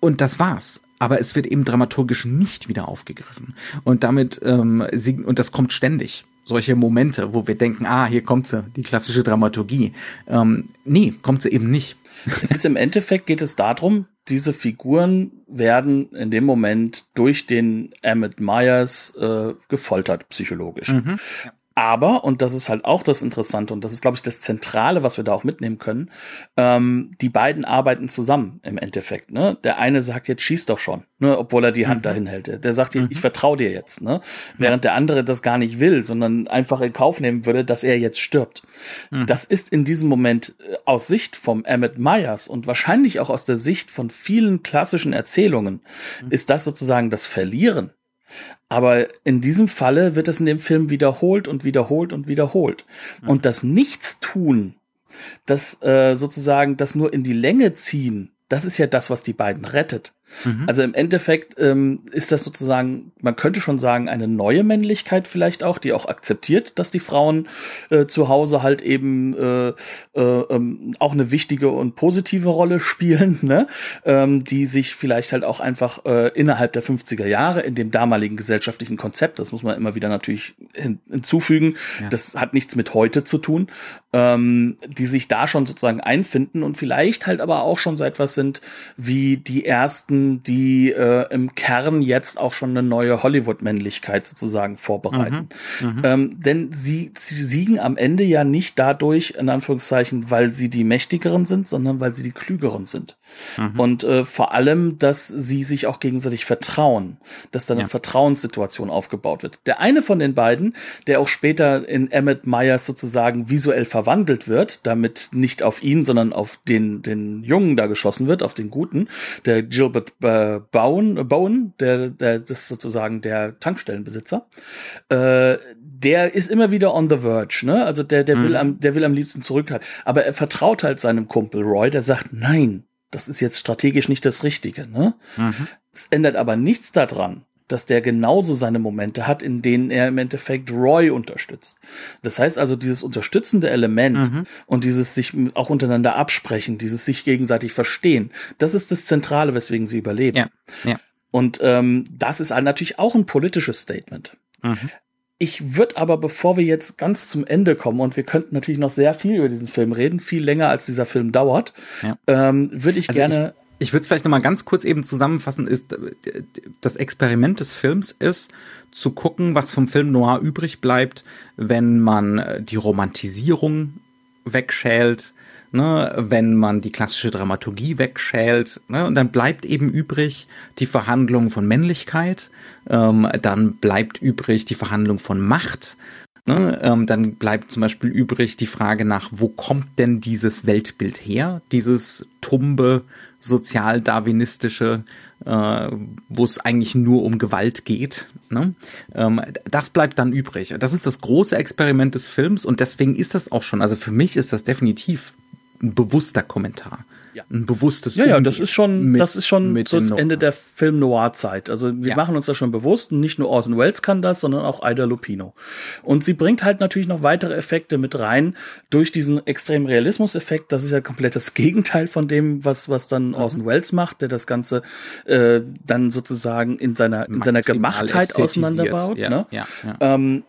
Und das war's aber es wird eben dramaturgisch nicht wieder aufgegriffen. Und damit, ähm, und das kommt ständig. Solche Momente, wo wir denken, ah, hier kommt sie, die klassische Dramaturgie. Ähm, nee, kommt sie eben nicht. Es ist im Endeffekt geht es darum, diese Figuren werden in dem Moment durch den Emmett Myers äh, gefoltert, psychologisch. Mhm. Ja. Aber, und das ist halt auch das Interessante und das ist, glaube ich, das Zentrale, was wir da auch mitnehmen können, ähm, die beiden arbeiten zusammen im Endeffekt. Ne? Der eine sagt jetzt, schieß doch schon, ne? obwohl er die Hand mhm. dahin hält. Der sagt, mhm. ich vertraue dir jetzt. Ne? Während der andere das gar nicht will, sondern einfach in Kauf nehmen würde, dass er jetzt stirbt. Mhm. Das ist in diesem Moment äh, aus Sicht vom Emmett Myers und wahrscheinlich auch aus der Sicht von vielen klassischen Erzählungen, mhm. ist das sozusagen das Verlieren aber in diesem Falle wird es in dem Film wiederholt und wiederholt und wiederholt. Mhm. Und das Nichtstun, das äh, sozusagen das nur in die Länge ziehen, das ist ja das, was die beiden rettet. Mhm. Also im Endeffekt ähm, ist das sozusagen, man könnte schon sagen, eine neue Männlichkeit vielleicht auch, die auch akzeptiert, dass die Frauen äh, zu Hause halt eben äh, äh, ähm, auch eine wichtige und positive Rolle spielen, ne? ähm, die sich vielleicht halt auch einfach äh, innerhalb der 50er Jahre in dem damaligen gesellschaftlichen Konzept, das muss man immer wieder natürlich hin hinzufügen, ja. das hat nichts mit heute zu tun, ähm, die sich da schon sozusagen einfinden und vielleicht halt aber auch schon so etwas sind wie die ersten die äh, im Kern jetzt auch schon eine neue Hollywood-Männlichkeit sozusagen vorbereiten. Mhm, mhm, ähm, denn sie, sie siegen am Ende ja nicht dadurch, in Anführungszeichen, weil sie die Mächtigeren sind, sondern weil sie die Klügeren sind. Mhm. Und äh, vor allem, dass sie sich auch gegenseitig vertrauen, dass dann eine ja. Vertrauenssituation aufgebaut wird. Der eine von den beiden, der auch später in Emmett Myers sozusagen visuell verwandelt wird, damit nicht auf ihn, sondern auf den, den Jungen da geschossen wird, auf den Guten, der Gilbert äh, Bowen, Bowen der, der, das ist sozusagen der Tankstellenbesitzer, äh, der ist immer wieder on the verge, ne? Also der, der mhm. will am, der will am liebsten zurückhalten. Aber er vertraut halt seinem Kumpel Roy, der sagt, nein, das ist jetzt strategisch nicht das Richtige. Ne? Mhm. Es ändert aber nichts daran, dass der genauso seine Momente hat, in denen er im Endeffekt Roy unterstützt. Das heißt also, dieses unterstützende Element mhm. und dieses sich auch untereinander absprechen, dieses sich gegenseitig verstehen, das ist das Zentrale, weswegen sie überleben. Ja. Ja. Und ähm, das ist natürlich auch ein politisches Statement. Mhm. Ich würde aber, bevor wir jetzt ganz zum Ende kommen, und wir könnten natürlich noch sehr viel über diesen Film reden, viel länger als dieser Film dauert, ja. ähm, würde ich also gerne. Ich, ich würde es vielleicht noch mal ganz kurz eben zusammenfassen, ist das Experiment des Films ist, zu gucken, was vom Film Noir übrig bleibt, wenn man die Romantisierung wegschält, ne, wenn man die klassische Dramaturgie wegschält. Ne, und dann bleibt eben übrig die Verhandlung von Männlichkeit, ähm, dann bleibt übrig die Verhandlung von Macht. Ne, ähm, dann bleibt zum Beispiel übrig die Frage nach, wo kommt denn dieses Weltbild her? Dieses tumbe, sozialdarwinistische, äh, wo es eigentlich nur um Gewalt geht. Ne? Ähm, das bleibt dann übrig. Das ist das große Experiment des Films und deswegen ist das auch schon, also für mich ist das definitiv ein bewusster Kommentar. Ja. Ein bewusstes Ja, ja, das ist schon, mit, das ist schon so das Ende der Film Noir Zeit. Also wir ja. machen uns das schon bewusst und nicht nur Orson Welles kann das, sondern auch Ida Lupino. Und sie bringt halt natürlich noch weitere Effekte mit rein durch diesen extremen Realismus-Effekt. Das ist ja komplett das [laughs] Gegenteil von dem, was, was dann mhm. Orson Welles macht, der das Ganze äh, dann sozusagen in seiner, in seiner Gemachtheit auseinanderbaut. Ja, ne? ja, ja. Ähm,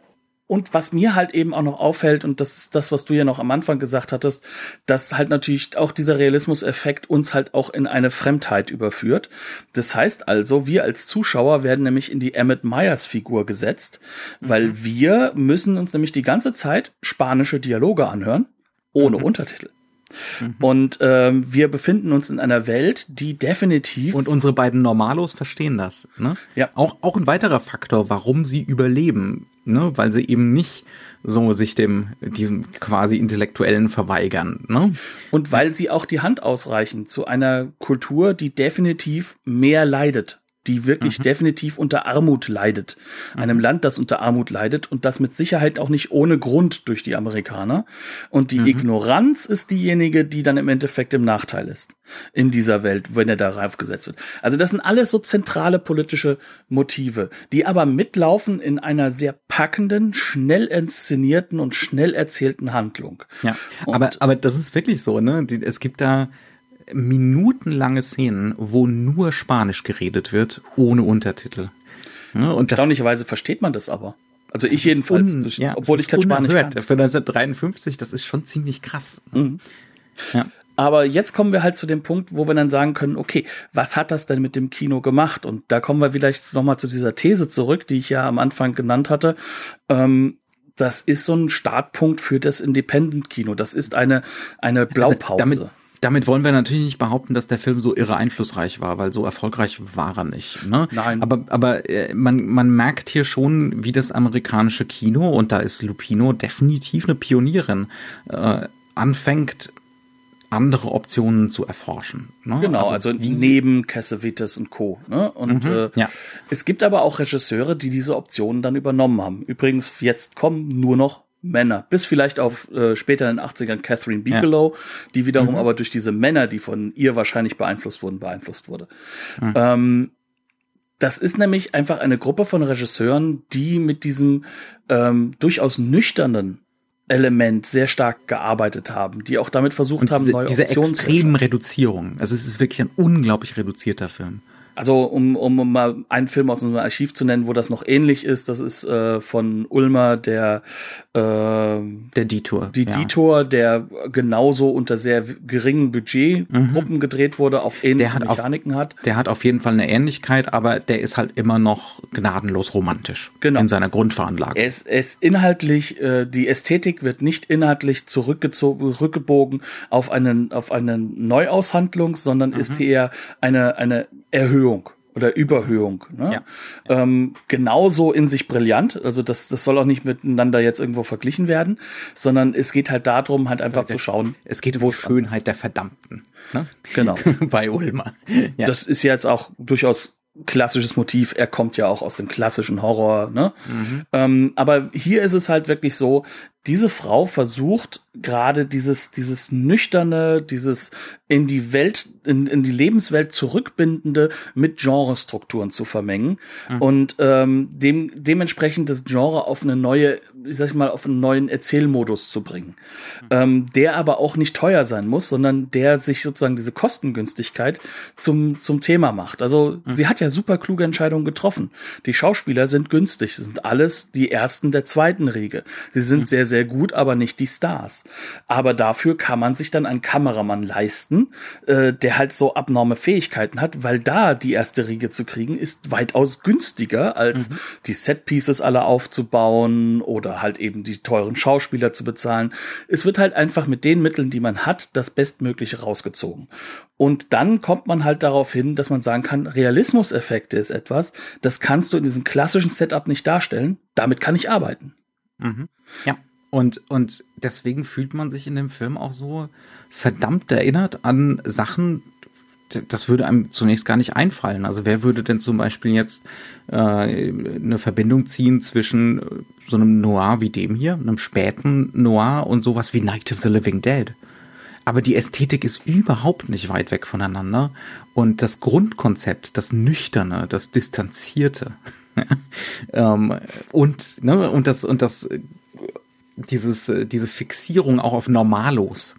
und was mir halt eben auch noch auffällt, und das ist das, was du ja noch am Anfang gesagt hattest, dass halt natürlich auch dieser Realismuseffekt uns halt auch in eine Fremdheit überführt. Das heißt also, wir als Zuschauer werden nämlich in die Emmett Myers Figur gesetzt, mhm. weil wir müssen uns nämlich die ganze Zeit spanische Dialoge anhören, ohne mhm. Untertitel. Mhm. Und ähm, wir befinden uns in einer Welt, die definitiv. Und unsere beiden Normalos verstehen das. Ne? Ja. Auch, auch ein weiterer Faktor, warum sie überleben. Ne? Weil sie eben nicht so sich dem, diesem quasi Intellektuellen verweigern. Ne? Und weil sie auch die Hand ausreichen zu einer Kultur, die definitiv mehr leidet die wirklich mhm. definitiv unter Armut leidet. Einem mhm. Land, das unter Armut leidet und das mit Sicherheit auch nicht ohne Grund durch die Amerikaner. Und die mhm. Ignoranz ist diejenige, die dann im Endeffekt im Nachteil ist in dieser Welt, wenn er da raufgesetzt wird. Also das sind alles so zentrale politische Motive, die aber mitlaufen in einer sehr packenden, schnell inszenierten und schnell erzählten Handlung. Ja, aber, aber das ist wirklich so, ne? Es gibt da minutenlange Szenen, wo nur Spanisch geredet wird, ohne Untertitel. Ja, und Erstaunlicherweise versteht man das aber. Also ich jedenfalls, un, ja, obwohl ich kein Spanisch kann. Für 1953, das ist schon ziemlich krass. Mhm. Ja. Aber jetzt kommen wir halt zu dem Punkt, wo wir dann sagen können, okay, was hat das denn mit dem Kino gemacht? Und da kommen wir vielleicht nochmal zu dieser These zurück, die ich ja am Anfang genannt hatte. Ähm, das ist so ein Startpunkt für das Independent-Kino. Das ist eine, eine also Blaupause. Also damit, damit wollen wir natürlich nicht behaupten, dass der Film so irre einflussreich war, weil so erfolgreich war er nicht. Ne? Nein. Aber, aber äh, man, man merkt hier schon, wie das amerikanische Kino, und da ist Lupino definitiv eine Pionierin, äh, anfängt, andere Optionen zu erforschen. Ne? Genau, also, also neben Cassavetes und Co. Ne? Und mhm, äh, ja. es gibt aber auch Regisseure, die diese Optionen dann übernommen haben. Übrigens, jetzt kommen nur noch Männer, bis vielleicht auf äh, später in den 80ern Catherine Bigelow, ja. die wiederum mhm. aber durch diese Männer, die von ihr wahrscheinlich beeinflusst wurden, beeinflusst wurde. Mhm. Ähm, das ist nämlich einfach eine Gruppe von Regisseuren, die mit diesem ähm, durchaus nüchternen Element sehr stark gearbeitet haben, die auch damit versucht diese, haben, neue diese Optionen extremen Reduzierung. Also es ist wirklich ein unglaublich reduzierter Film. Also um, um mal einen Film aus unserem Archiv zu nennen, wo das noch ähnlich ist, das ist äh, von Ulmer der äh, der Detour. Die ja. Detour, der genauso unter sehr geringen Budgetgruppen mhm. gedreht wurde, auch ähnliche der Mechaniken auf, hat. Der hat auf jeden Fall eine Ähnlichkeit, aber der ist halt immer noch gnadenlos romantisch genau. in seiner Grundveranlagung. Es ist inhaltlich, äh, die Ästhetik wird nicht inhaltlich zurückgezogen, rückgebogen auf einen auf eine Neuaushandlung, sondern mhm. ist eher eine eine Erhöhung oder Überhöhung. Ne? Ja. Ähm, genauso in sich brillant. Also das, das soll auch nicht miteinander jetzt irgendwo verglichen werden, sondern es geht halt darum, halt einfach zu schauen. Es geht um die Schönheit der Verdammten. Ne? Genau. [laughs] Bei Ulmer. Ja. Das ist jetzt auch durchaus klassisches Motiv. Er kommt ja auch aus dem klassischen Horror. Ne? Mhm. Ähm, aber hier ist es halt wirklich so, diese Frau versucht gerade dieses, dieses nüchterne, dieses in die Welt, in, in die Lebenswelt zurückbindende mit Genrestrukturen zu vermengen mhm. und ähm, dem, dementsprechend das Genre auf eine neue, ich sag mal, auf einen neuen Erzählmodus zu bringen. Mhm. Ähm, der aber auch nicht teuer sein muss, sondern der sich sozusagen diese Kostengünstigkeit zum, zum Thema macht. Also mhm. sie hat ja super kluge Entscheidungen getroffen. Die Schauspieler sind günstig, sind alles die ersten der zweiten Riege. Sie sind mhm. sehr, sehr gut, aber nicht die Stars. Aber dafür kann man sich dann einen Kameramann leisten, äh, der halt so abnorme Fähigkeiten hat, weil da die erste Riege zu kriegen ist weitaus günstiger, als mhm. die Setpieces alle aufzubauen oder halt eben die teuren Schauspieler zu bezahlen. Es wird halt einfach mit den Mitteln, die man hat, das Bestmögliche rausgezogen. Und dann kommt man halt darauf hin, dass man sagen kann, Realismuseffekte ist etwas, das kannst du in diesem klassischen Setup nicht darstellen. Damit kann ich arbeiten. Mhm. Ja. Und, und deswegen fühlt man sich in dem Film auch so verdammt erinnert an Sachen, das würde einem zunächst gar nicht einfallen. Also wer würde denn zum Beispiel jetzt äh, eine Verbindung ziehen zwischen so einem Noir wie dem hier, einem späten Noir und sowas wie Night of the Living Dead? Aber die Ästhetik ist überhaupt nicht weit weg voneinander. Und das Grundkonzept, das Nüchterne, das Distanzierte [laughs] ähm, und, ne, und das, und das dieses, äh, diese Fixierung auch auf Normalos,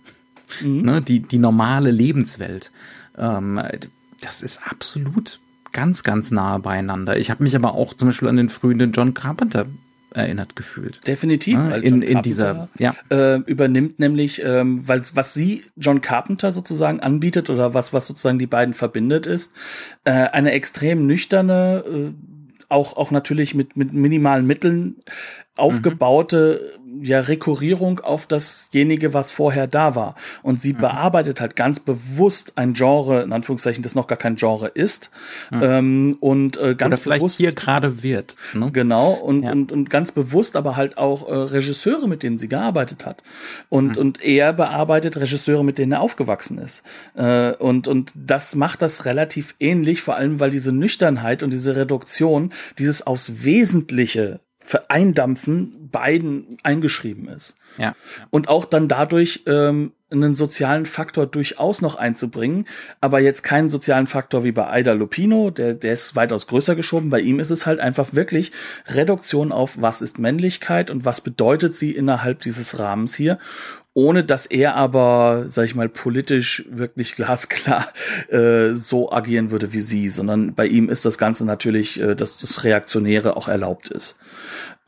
mhm. ne, die, die normale Lebenswelt, ähm, das ist absolut ganz, ganz nahe beieinander. Ich habe mich aber auch zum Beispiel an den frühen John Carpenter erinnert gefühlt. Definitiv. Ja, in, in dieser, ja. Äh, übernimmt nämlich, ähm, weil was sie John Carpenter sozusagen anbietet oder was, was sozusagen die beiden verbindet, ist äh, eine extrem nüchterne, äh, auch, auch natürlich mit, mit minimalen Mitteln aufgebaute mhm. Ja Rekurrierung auf dasjenige, was vorher da war. Und sie mhm. bearbeitet halt ganz bewusst ein Genre, in Anführungszeichen, das noch gar kein Genre ist. Mhm. Ähm, und äh, ganz Oder vielleicht bewusst, hier gerade wird. Ne? Genau, und, ja. und, und ganz bewusst aber halt auch äh, Regisseure, mit denen sie gearbeitet hat. Und, mhm. und er bearbeitet Regisseure, mit denen er aufgewachsen ist. Äh, und, und das macht das relativ ähnlich, vor allem weil diese Nüchternheit und diese Reduktion, dieses aufs Wesentliche Vereindampfen beiden eingeschrieben ist. Ja. Und auch dann dadurch ähm, einen sozialen Faktor durchaus noch einzubringen, aber jetzt keinen sozialen Faktor wie bei Aida Lupino, der, der ist weitaus größer geschoben. Bei ihm ist es halt einfach wirklich Reduktion auf, was ist Männlichkeit und was bedeutet sie innerhalb dieses Rahmens hier ohne dass er aber, sag ich mal, politisch wirklich glasklar äh, so agieren würde wie sie, sondern bei ihm ist das Ganze natürlich, äh, dass das Reaktionäre auch erlaubt ist.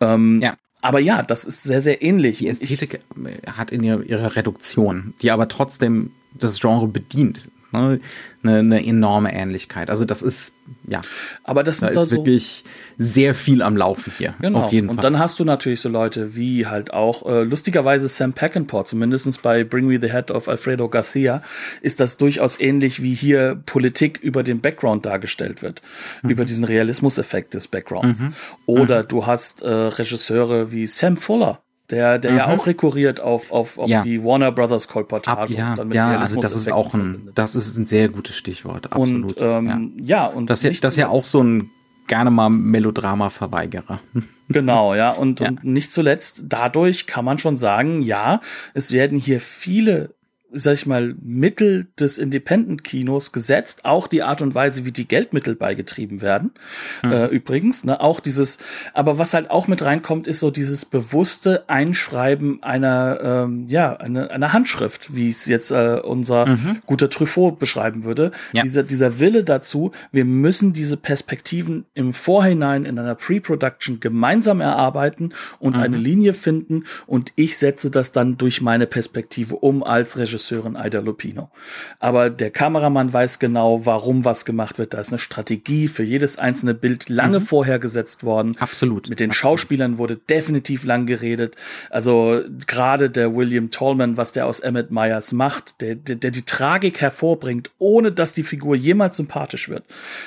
Ähm, ja. Aber ja, das ist sehr, sehr ähnlich. Die Ästhetik ich, hat in ihrer, ihrer Reduktion, die aber trotzdem das Genre bedient ne, eine, eine enorme Ähnlichkeit. Also das ist, ja. Aber das da ist da so wirklich sehr viel am Laufen hier. Genau. Auf jeden Fall. Und dann hast du natürlich so Leute wie halt auch, äh, lustigerweise Sam Peckinpah, zumindestens bei Bring Me the Head of Alfredo Garcia, ist das durchaus ähnlich wie hier Politik über den Background dargestellt wird. Mhm. Über diesen Realismuseffekt des Backgrounds. Mhm. Oder mhm. du hast äh, Regisseure wie Sam Fuller, der, der mhm. ja auch rekurriert auf, auf, auf ja. die Warner Brothers Kolportage. ja, ja also das ist auch ein, das ist ein sehr gutes Stichwort, absolut. Und, ähm, ja. ja, und das, ist das ist ja auch so ein gerne mal Melodrama-Verweigerer. [laughs] Genau, ja. Und, ja. und nicht zuletzt, dadurch kann man schon sagen, ja, es werden hier viele sag ich mal, Mittel des Independent-Kinos gesetzt, auch die Art und Weise, wie die Geldmittel beigetrieben werden. Mhm. Äh, übrigens, ne, auch dieses, aber was halt auch mit reinkommt, ist so dieses bewusste Einschreiben einer, ähm, ja, eine, einer Handschrift, wie es jetzt äh, unser mhm. guter Truffaut beschreiben würde. Ja. Dieser, dieser Wille dazu, wir müssen diese Perspektiven im Vorhinein in einer Pre-Production gemeinsam erarbeiten und mhm. eine Linie finden und ich setze das dann durch meine Perspektive um als Regisseur Regisseurin Aida Lupino. Aber der Kameramann weiß genau, warum was gemacht wird. Da ist eine Strategie für jedes einzelne Bild lange mhm. vorher gesetzt worden. Absolut. Mit den Absolut. Schauspielern wurde definitiv lang geredet. Also gerade der William Tallman, was der aus Emmett Myers macht, der, der, der die Tragik hervorbringt, ohne dass die Figur jemals sympathisch wird.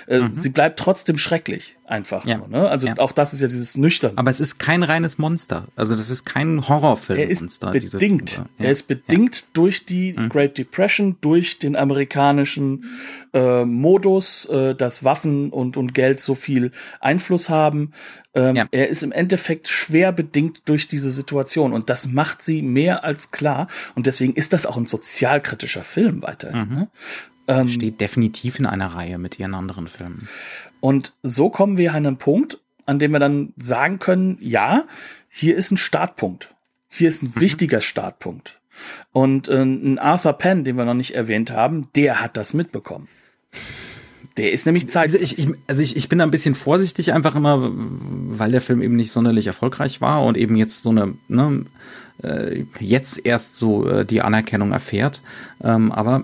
Äh, mhm. Sie bleibt trotzdem schrecklich einfach ja. nur. Ne? Also ja. auch das ist ja dieses nüchtern. Aber es ist kein reines Monster. Also das ist kein Horrorfilm. Er ist bedingt. Ja. Er ist bedingt durch die mhm. Great Depression, durch den amerikanischen äh, Modus, äh, dass Waffen und und Geld so viel Einfluss haben. Ähm, ja. Er ist im Endeffekt schwer bedingt durch diese Situation und das macht sie mehr als klar. Und deswegen ist das auch ein sozialkritischer Film weiterhin. Mhm. Ne? Ähm, Steht definitiv in einer Reihe mit ihren anderen Filmen. Und so kommen wir an einen Punkt, an dem wir dann sagen können, ja, hier ist ein Startpunkt. Hier ist ein mhm. wichtiger Startpunkt. Und äh, ein Arthur Penn, den wir noch nicht erwähnt haben, der hat das mitbekommen. Der ist nämlich Zeit. Also ich, ich, also ich, ich bin da ein bisschen vorsichtig einfach immer, weil der Film eben nicht sonderlich erfolgreich war und eben jetzt so eine, ne, äh, jetzt erst so äh, die Anerkennung erfährt. Ähm, aber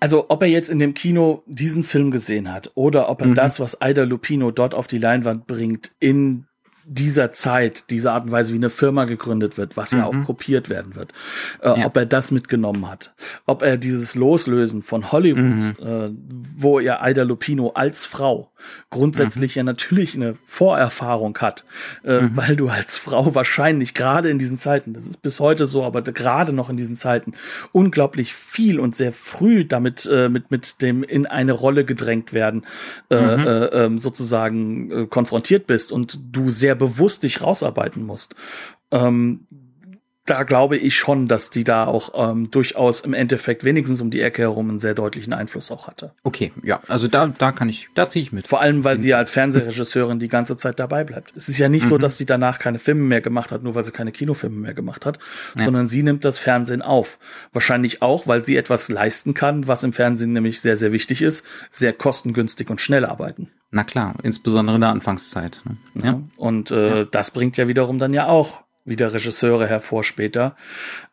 also ob er jetzt in dem Kino diesen Film gesehen hat oder ob er mhm. das, was Aida Lupino dort auf die Leinwand bringt, in dieser Zeit, diese Art und Weise, wie eine Firma gegründet wird, was mhm. ja auch mhm. kopiert werden wird, äh, ja. ob er das mitgenommen hat, ob er dieses Loslösen von Hollywood, mhm. äh, wo er Aida Lupino als Frau grundsätzlich mhm. ja natürlich eine Vorerfahrung hat, äh, mhm. weil du als Frau wahrscheinlich gerade in diesen Zeiten, das ist bis heute so, aber gerade noch in diesen Zeiten unglaublich viel und sehr früh damit äh, mit mit dem in eine Rolle gedrängt werden äh, mhm. äh, ähm, sozusagen äh, konfrontiert bist und du sehr bewusst dich rausarbeiten musst. Ähm, da glaube ich schon, dass die da auch ähm, durchaus im Endeffekt wenigstens um die Ecke herum einen sehr deutlichen Einfluss auch hatte. Okay, ja, also da, da kann ich, da ziehe ich mit. Vor allem, weil sie ja als Fernsehregisseurin die ganze Zeit dabei bleibt. Es ist ja nicht mhm. so, dass sie danach keine Filme mehr gemacht hat, nur weil sie keine Kinofilme mehr gemacht hat, ja. sondern sie nimmt das Fernsehen auf. Wahrscheinlich auch, weil sie etwas leisten kann, was im Fernsehen nämlich sehr, sehr wichtig ist, sehr kostengünstig und schnell arbeiten. Na klar, insbesondere in der Anfangszeit. Ne? Ja. ja. Und äh, ja. das bringt ja wiederum dann ja auch wieder Regisseure hervor später,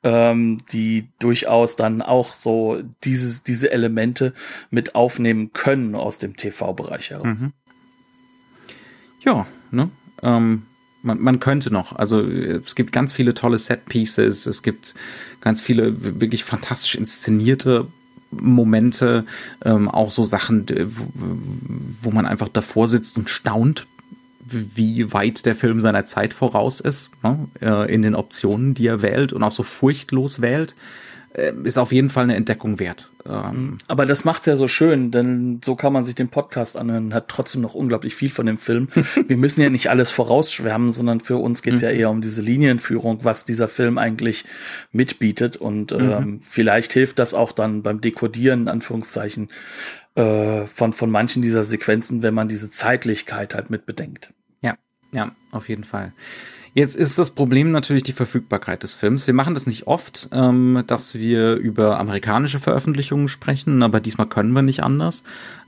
ähm, die durchaus dann auch so dieses, diese Elemente mit aufnehmen können aus dem TV-Bereich heraus. Mhm. Ja, ne? Ähm, man, man könnte noch. Also es gibt ganz viele tolle Set-Pieces, es gibt ganz viele wirklich fantastisch inszenierte Momente, ähm, auch so Sachen, wo, wo man einfach davor sitzt und staunt wie weit der Film seiner Zeit voraus ist, ne? Äh, in den Optionen, die er wählt und auch so furchtlos wählt, äh, ist auf jeden Fall eine Entdeckung wert. Ähm, Aber das macht's ja so schön, denn so kann man sich den Podcast anhören, hat trotzdem noch unglaublich viel von dem Film. [laughs] Wir müssen ja nicht alles vorausschwärmen, sondern für uns geht's mhm. ja eher um diese Linienführung, was dieser Film eigentlich mitbietet. Und mhm. ähm, vielleicht hilft das auch dann beim Dekodieren, in Anführungszeichen, äh, von, von manchen dieser Sequenzen, wenn man diese Zeitlichkeit halt mit bedenkt. Ja, auf jeden Fall. Jetzt ist das Problem natürlich die Verfügbarkeit des Films. Wir machen das nicht oft, ähm, dass wir über amerikanische Veröffentlichungen sprechen, aber diesmal können wir nicht anders.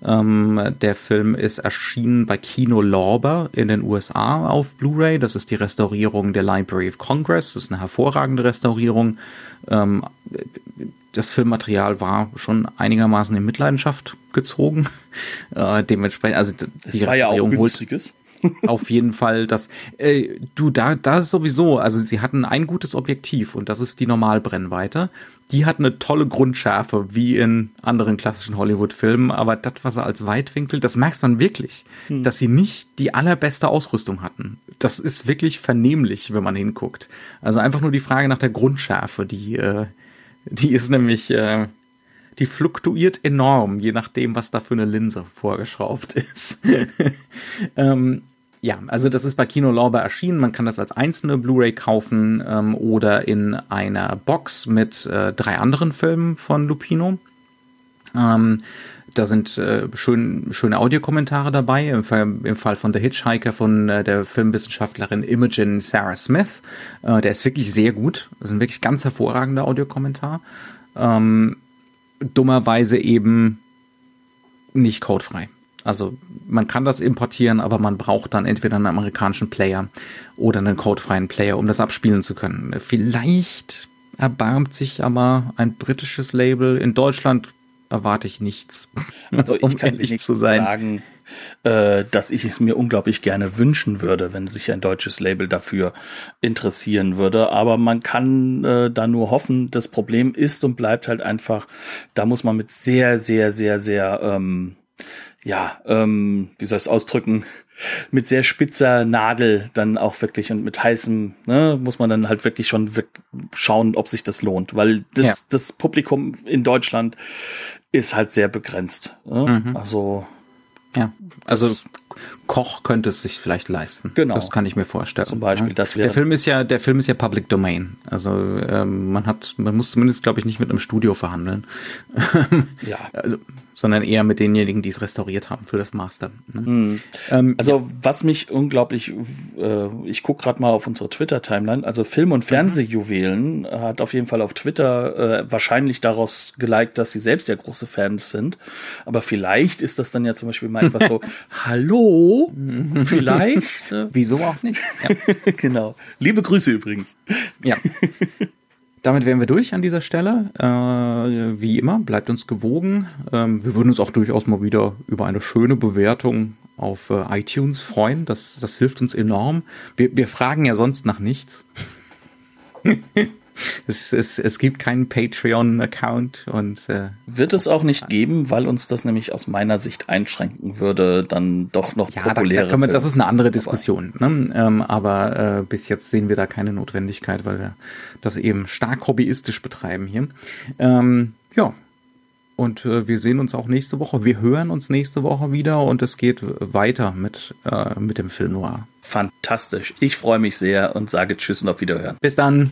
Ähm, der Film ist erschienen bei Kino Lorber in den USA auf Blu-ray. Das ist die Restaurierung der Library of Congress. Das ist eine hervorragende Restaurierung. Ähm, das Filmmaterial war schon einigermaßen in Mitleidenschaft gezogen. Äh, dementsprechend, also die das war ja auch günstiges. Auf jeden Fall das. Äh, du, da, da ist sowieso, also sie hatten ein gutes Objektiv und das ist die Normalbrennweite. Die hat eine tolle Grundschärfe, wie in anderen klassischen Hollywood-Filmen, aber das, was er als Weitwinkel, das merkt man wirklich, hm. dass sie nicht die allerbeste Ausrüstung hatten. Das ist wirklich vernehmlich, wenn man hinguckt. Also einfach nur die Frage nach der Grundschärfe, die, äh, die ist nämlich, äh, die fluktuiert enorm, je nachdem, was da für eine Linse vorgeschraubt [laughs] ist. ähm, ja, also das ist bei Kino Lorber erschienen. Man kann das als einzelne Blu-ray kaufen ähm, oder in einer Box mit äh, drei anderen Filmen von Lupino. Ähm, da sind äh, schön, schöne Audiokommentare dabei, im Fall, im Fall von The Hitchhiker von äh, der Filmwissenschaftlerin Imogen Sarah Smith. Äh, der ist wirklich sehr gut. Das ist ein wirklich ganz hervorragender Audiokommentar. Ähm, dummerweise eben nicht codefrei. Also man kann das importieren, aber man braucht dann entweder einen amerikanischen Player oder einen codefreien Player, um das abspielen zu können. Vielleicht erbarmt sich aber ein britisches Label. In Deutschland erwarte ich nichts. [laughs] Also ich um kann ehrlich zu sein. sagen, äh, dass ich es mir unglaublich gerne wünschen würde, wenn sich ein deutsches Label dafür interessieren würde. Aber man kann äh, da nur hoffen. Das Problem ist und bleibt halt einfach, da muss man mit sehr, sehr, sehr, sehr ähm, ja, ähm, wie soll ich es ausdrücken, mit sehr spitzer Nadel dann auch wirklich und mit heißem, ne, muss man dann halt wirklich schon schauen, ob sich das lohnt, weil das, ja. das Publikum in Deutschland ist halt sehr begrenzt. Ne? Mhm. Also ja, also Koch könnte es sich vielleicht leisten. Genau. Das kann ich mir vorstellen. Zum Beispiel, das wäre. Der Film ist ja, der Film ist ja Public Domain. Also ähm, man hat, man muss zumindest, glaube ich, nicht mit einem Studio verhandeln. [laughs] ja. Also sondern eher mit denjenigen, die es restauriert haben für das Master. Ne? Mhm. Ähm, also ja. was mich unglaublich, äh, ich gucke gerade mal auf unsere Twitter-Timeline, also Film- und mhm. Fernsehjuwelen mhm. hat auf jeden Fall auf Twitter äh, wahrscheinlich daraus geliked, dass sie selbst ja große Fans sind. Aber vielleicht ist das dann ja zum Beispiel mal etwas so, [laughs] hallo, vielleicht. Äh? [laughs] Wieso auch nicht? Ja. [laughs] genau. Liebe Grüße übrigens. Ja. Damit wären wir durch an dieser Stelle. Äh, wie immer, bleibt uns gewogen. Ähm, wir würden uns auch durchaus mal wieder über eine schöne Bewertung auf äh, iTunes freuen. Das, das hilft uns enorm. Wir, wir fragen ja sonst nach nichts. [laughs] es, es, es gibt keinen Patreon-Account und äh, wird es auch nicht geben, weil uns das nämlich aus meiner Sicht einschränken würde, dann doch noch ja, populäre. Da, da das ist eine andere Diskussion. Ne? Ähm, aber äh, bis jetzt sehen wir da keine Notwendigkeit, weil wir das eben stark hobbyistisch betreiben hier. Ähm, ja. Und äh, wir sehen uns auch nächste Woche. Wir hören uns nächste Woche wieder und es geht weiter mit, äh, mit dem Film Noir. Fantastisch. Ich freue mich sehr und sage Tschüss und auf Wiederhören. Bis dann.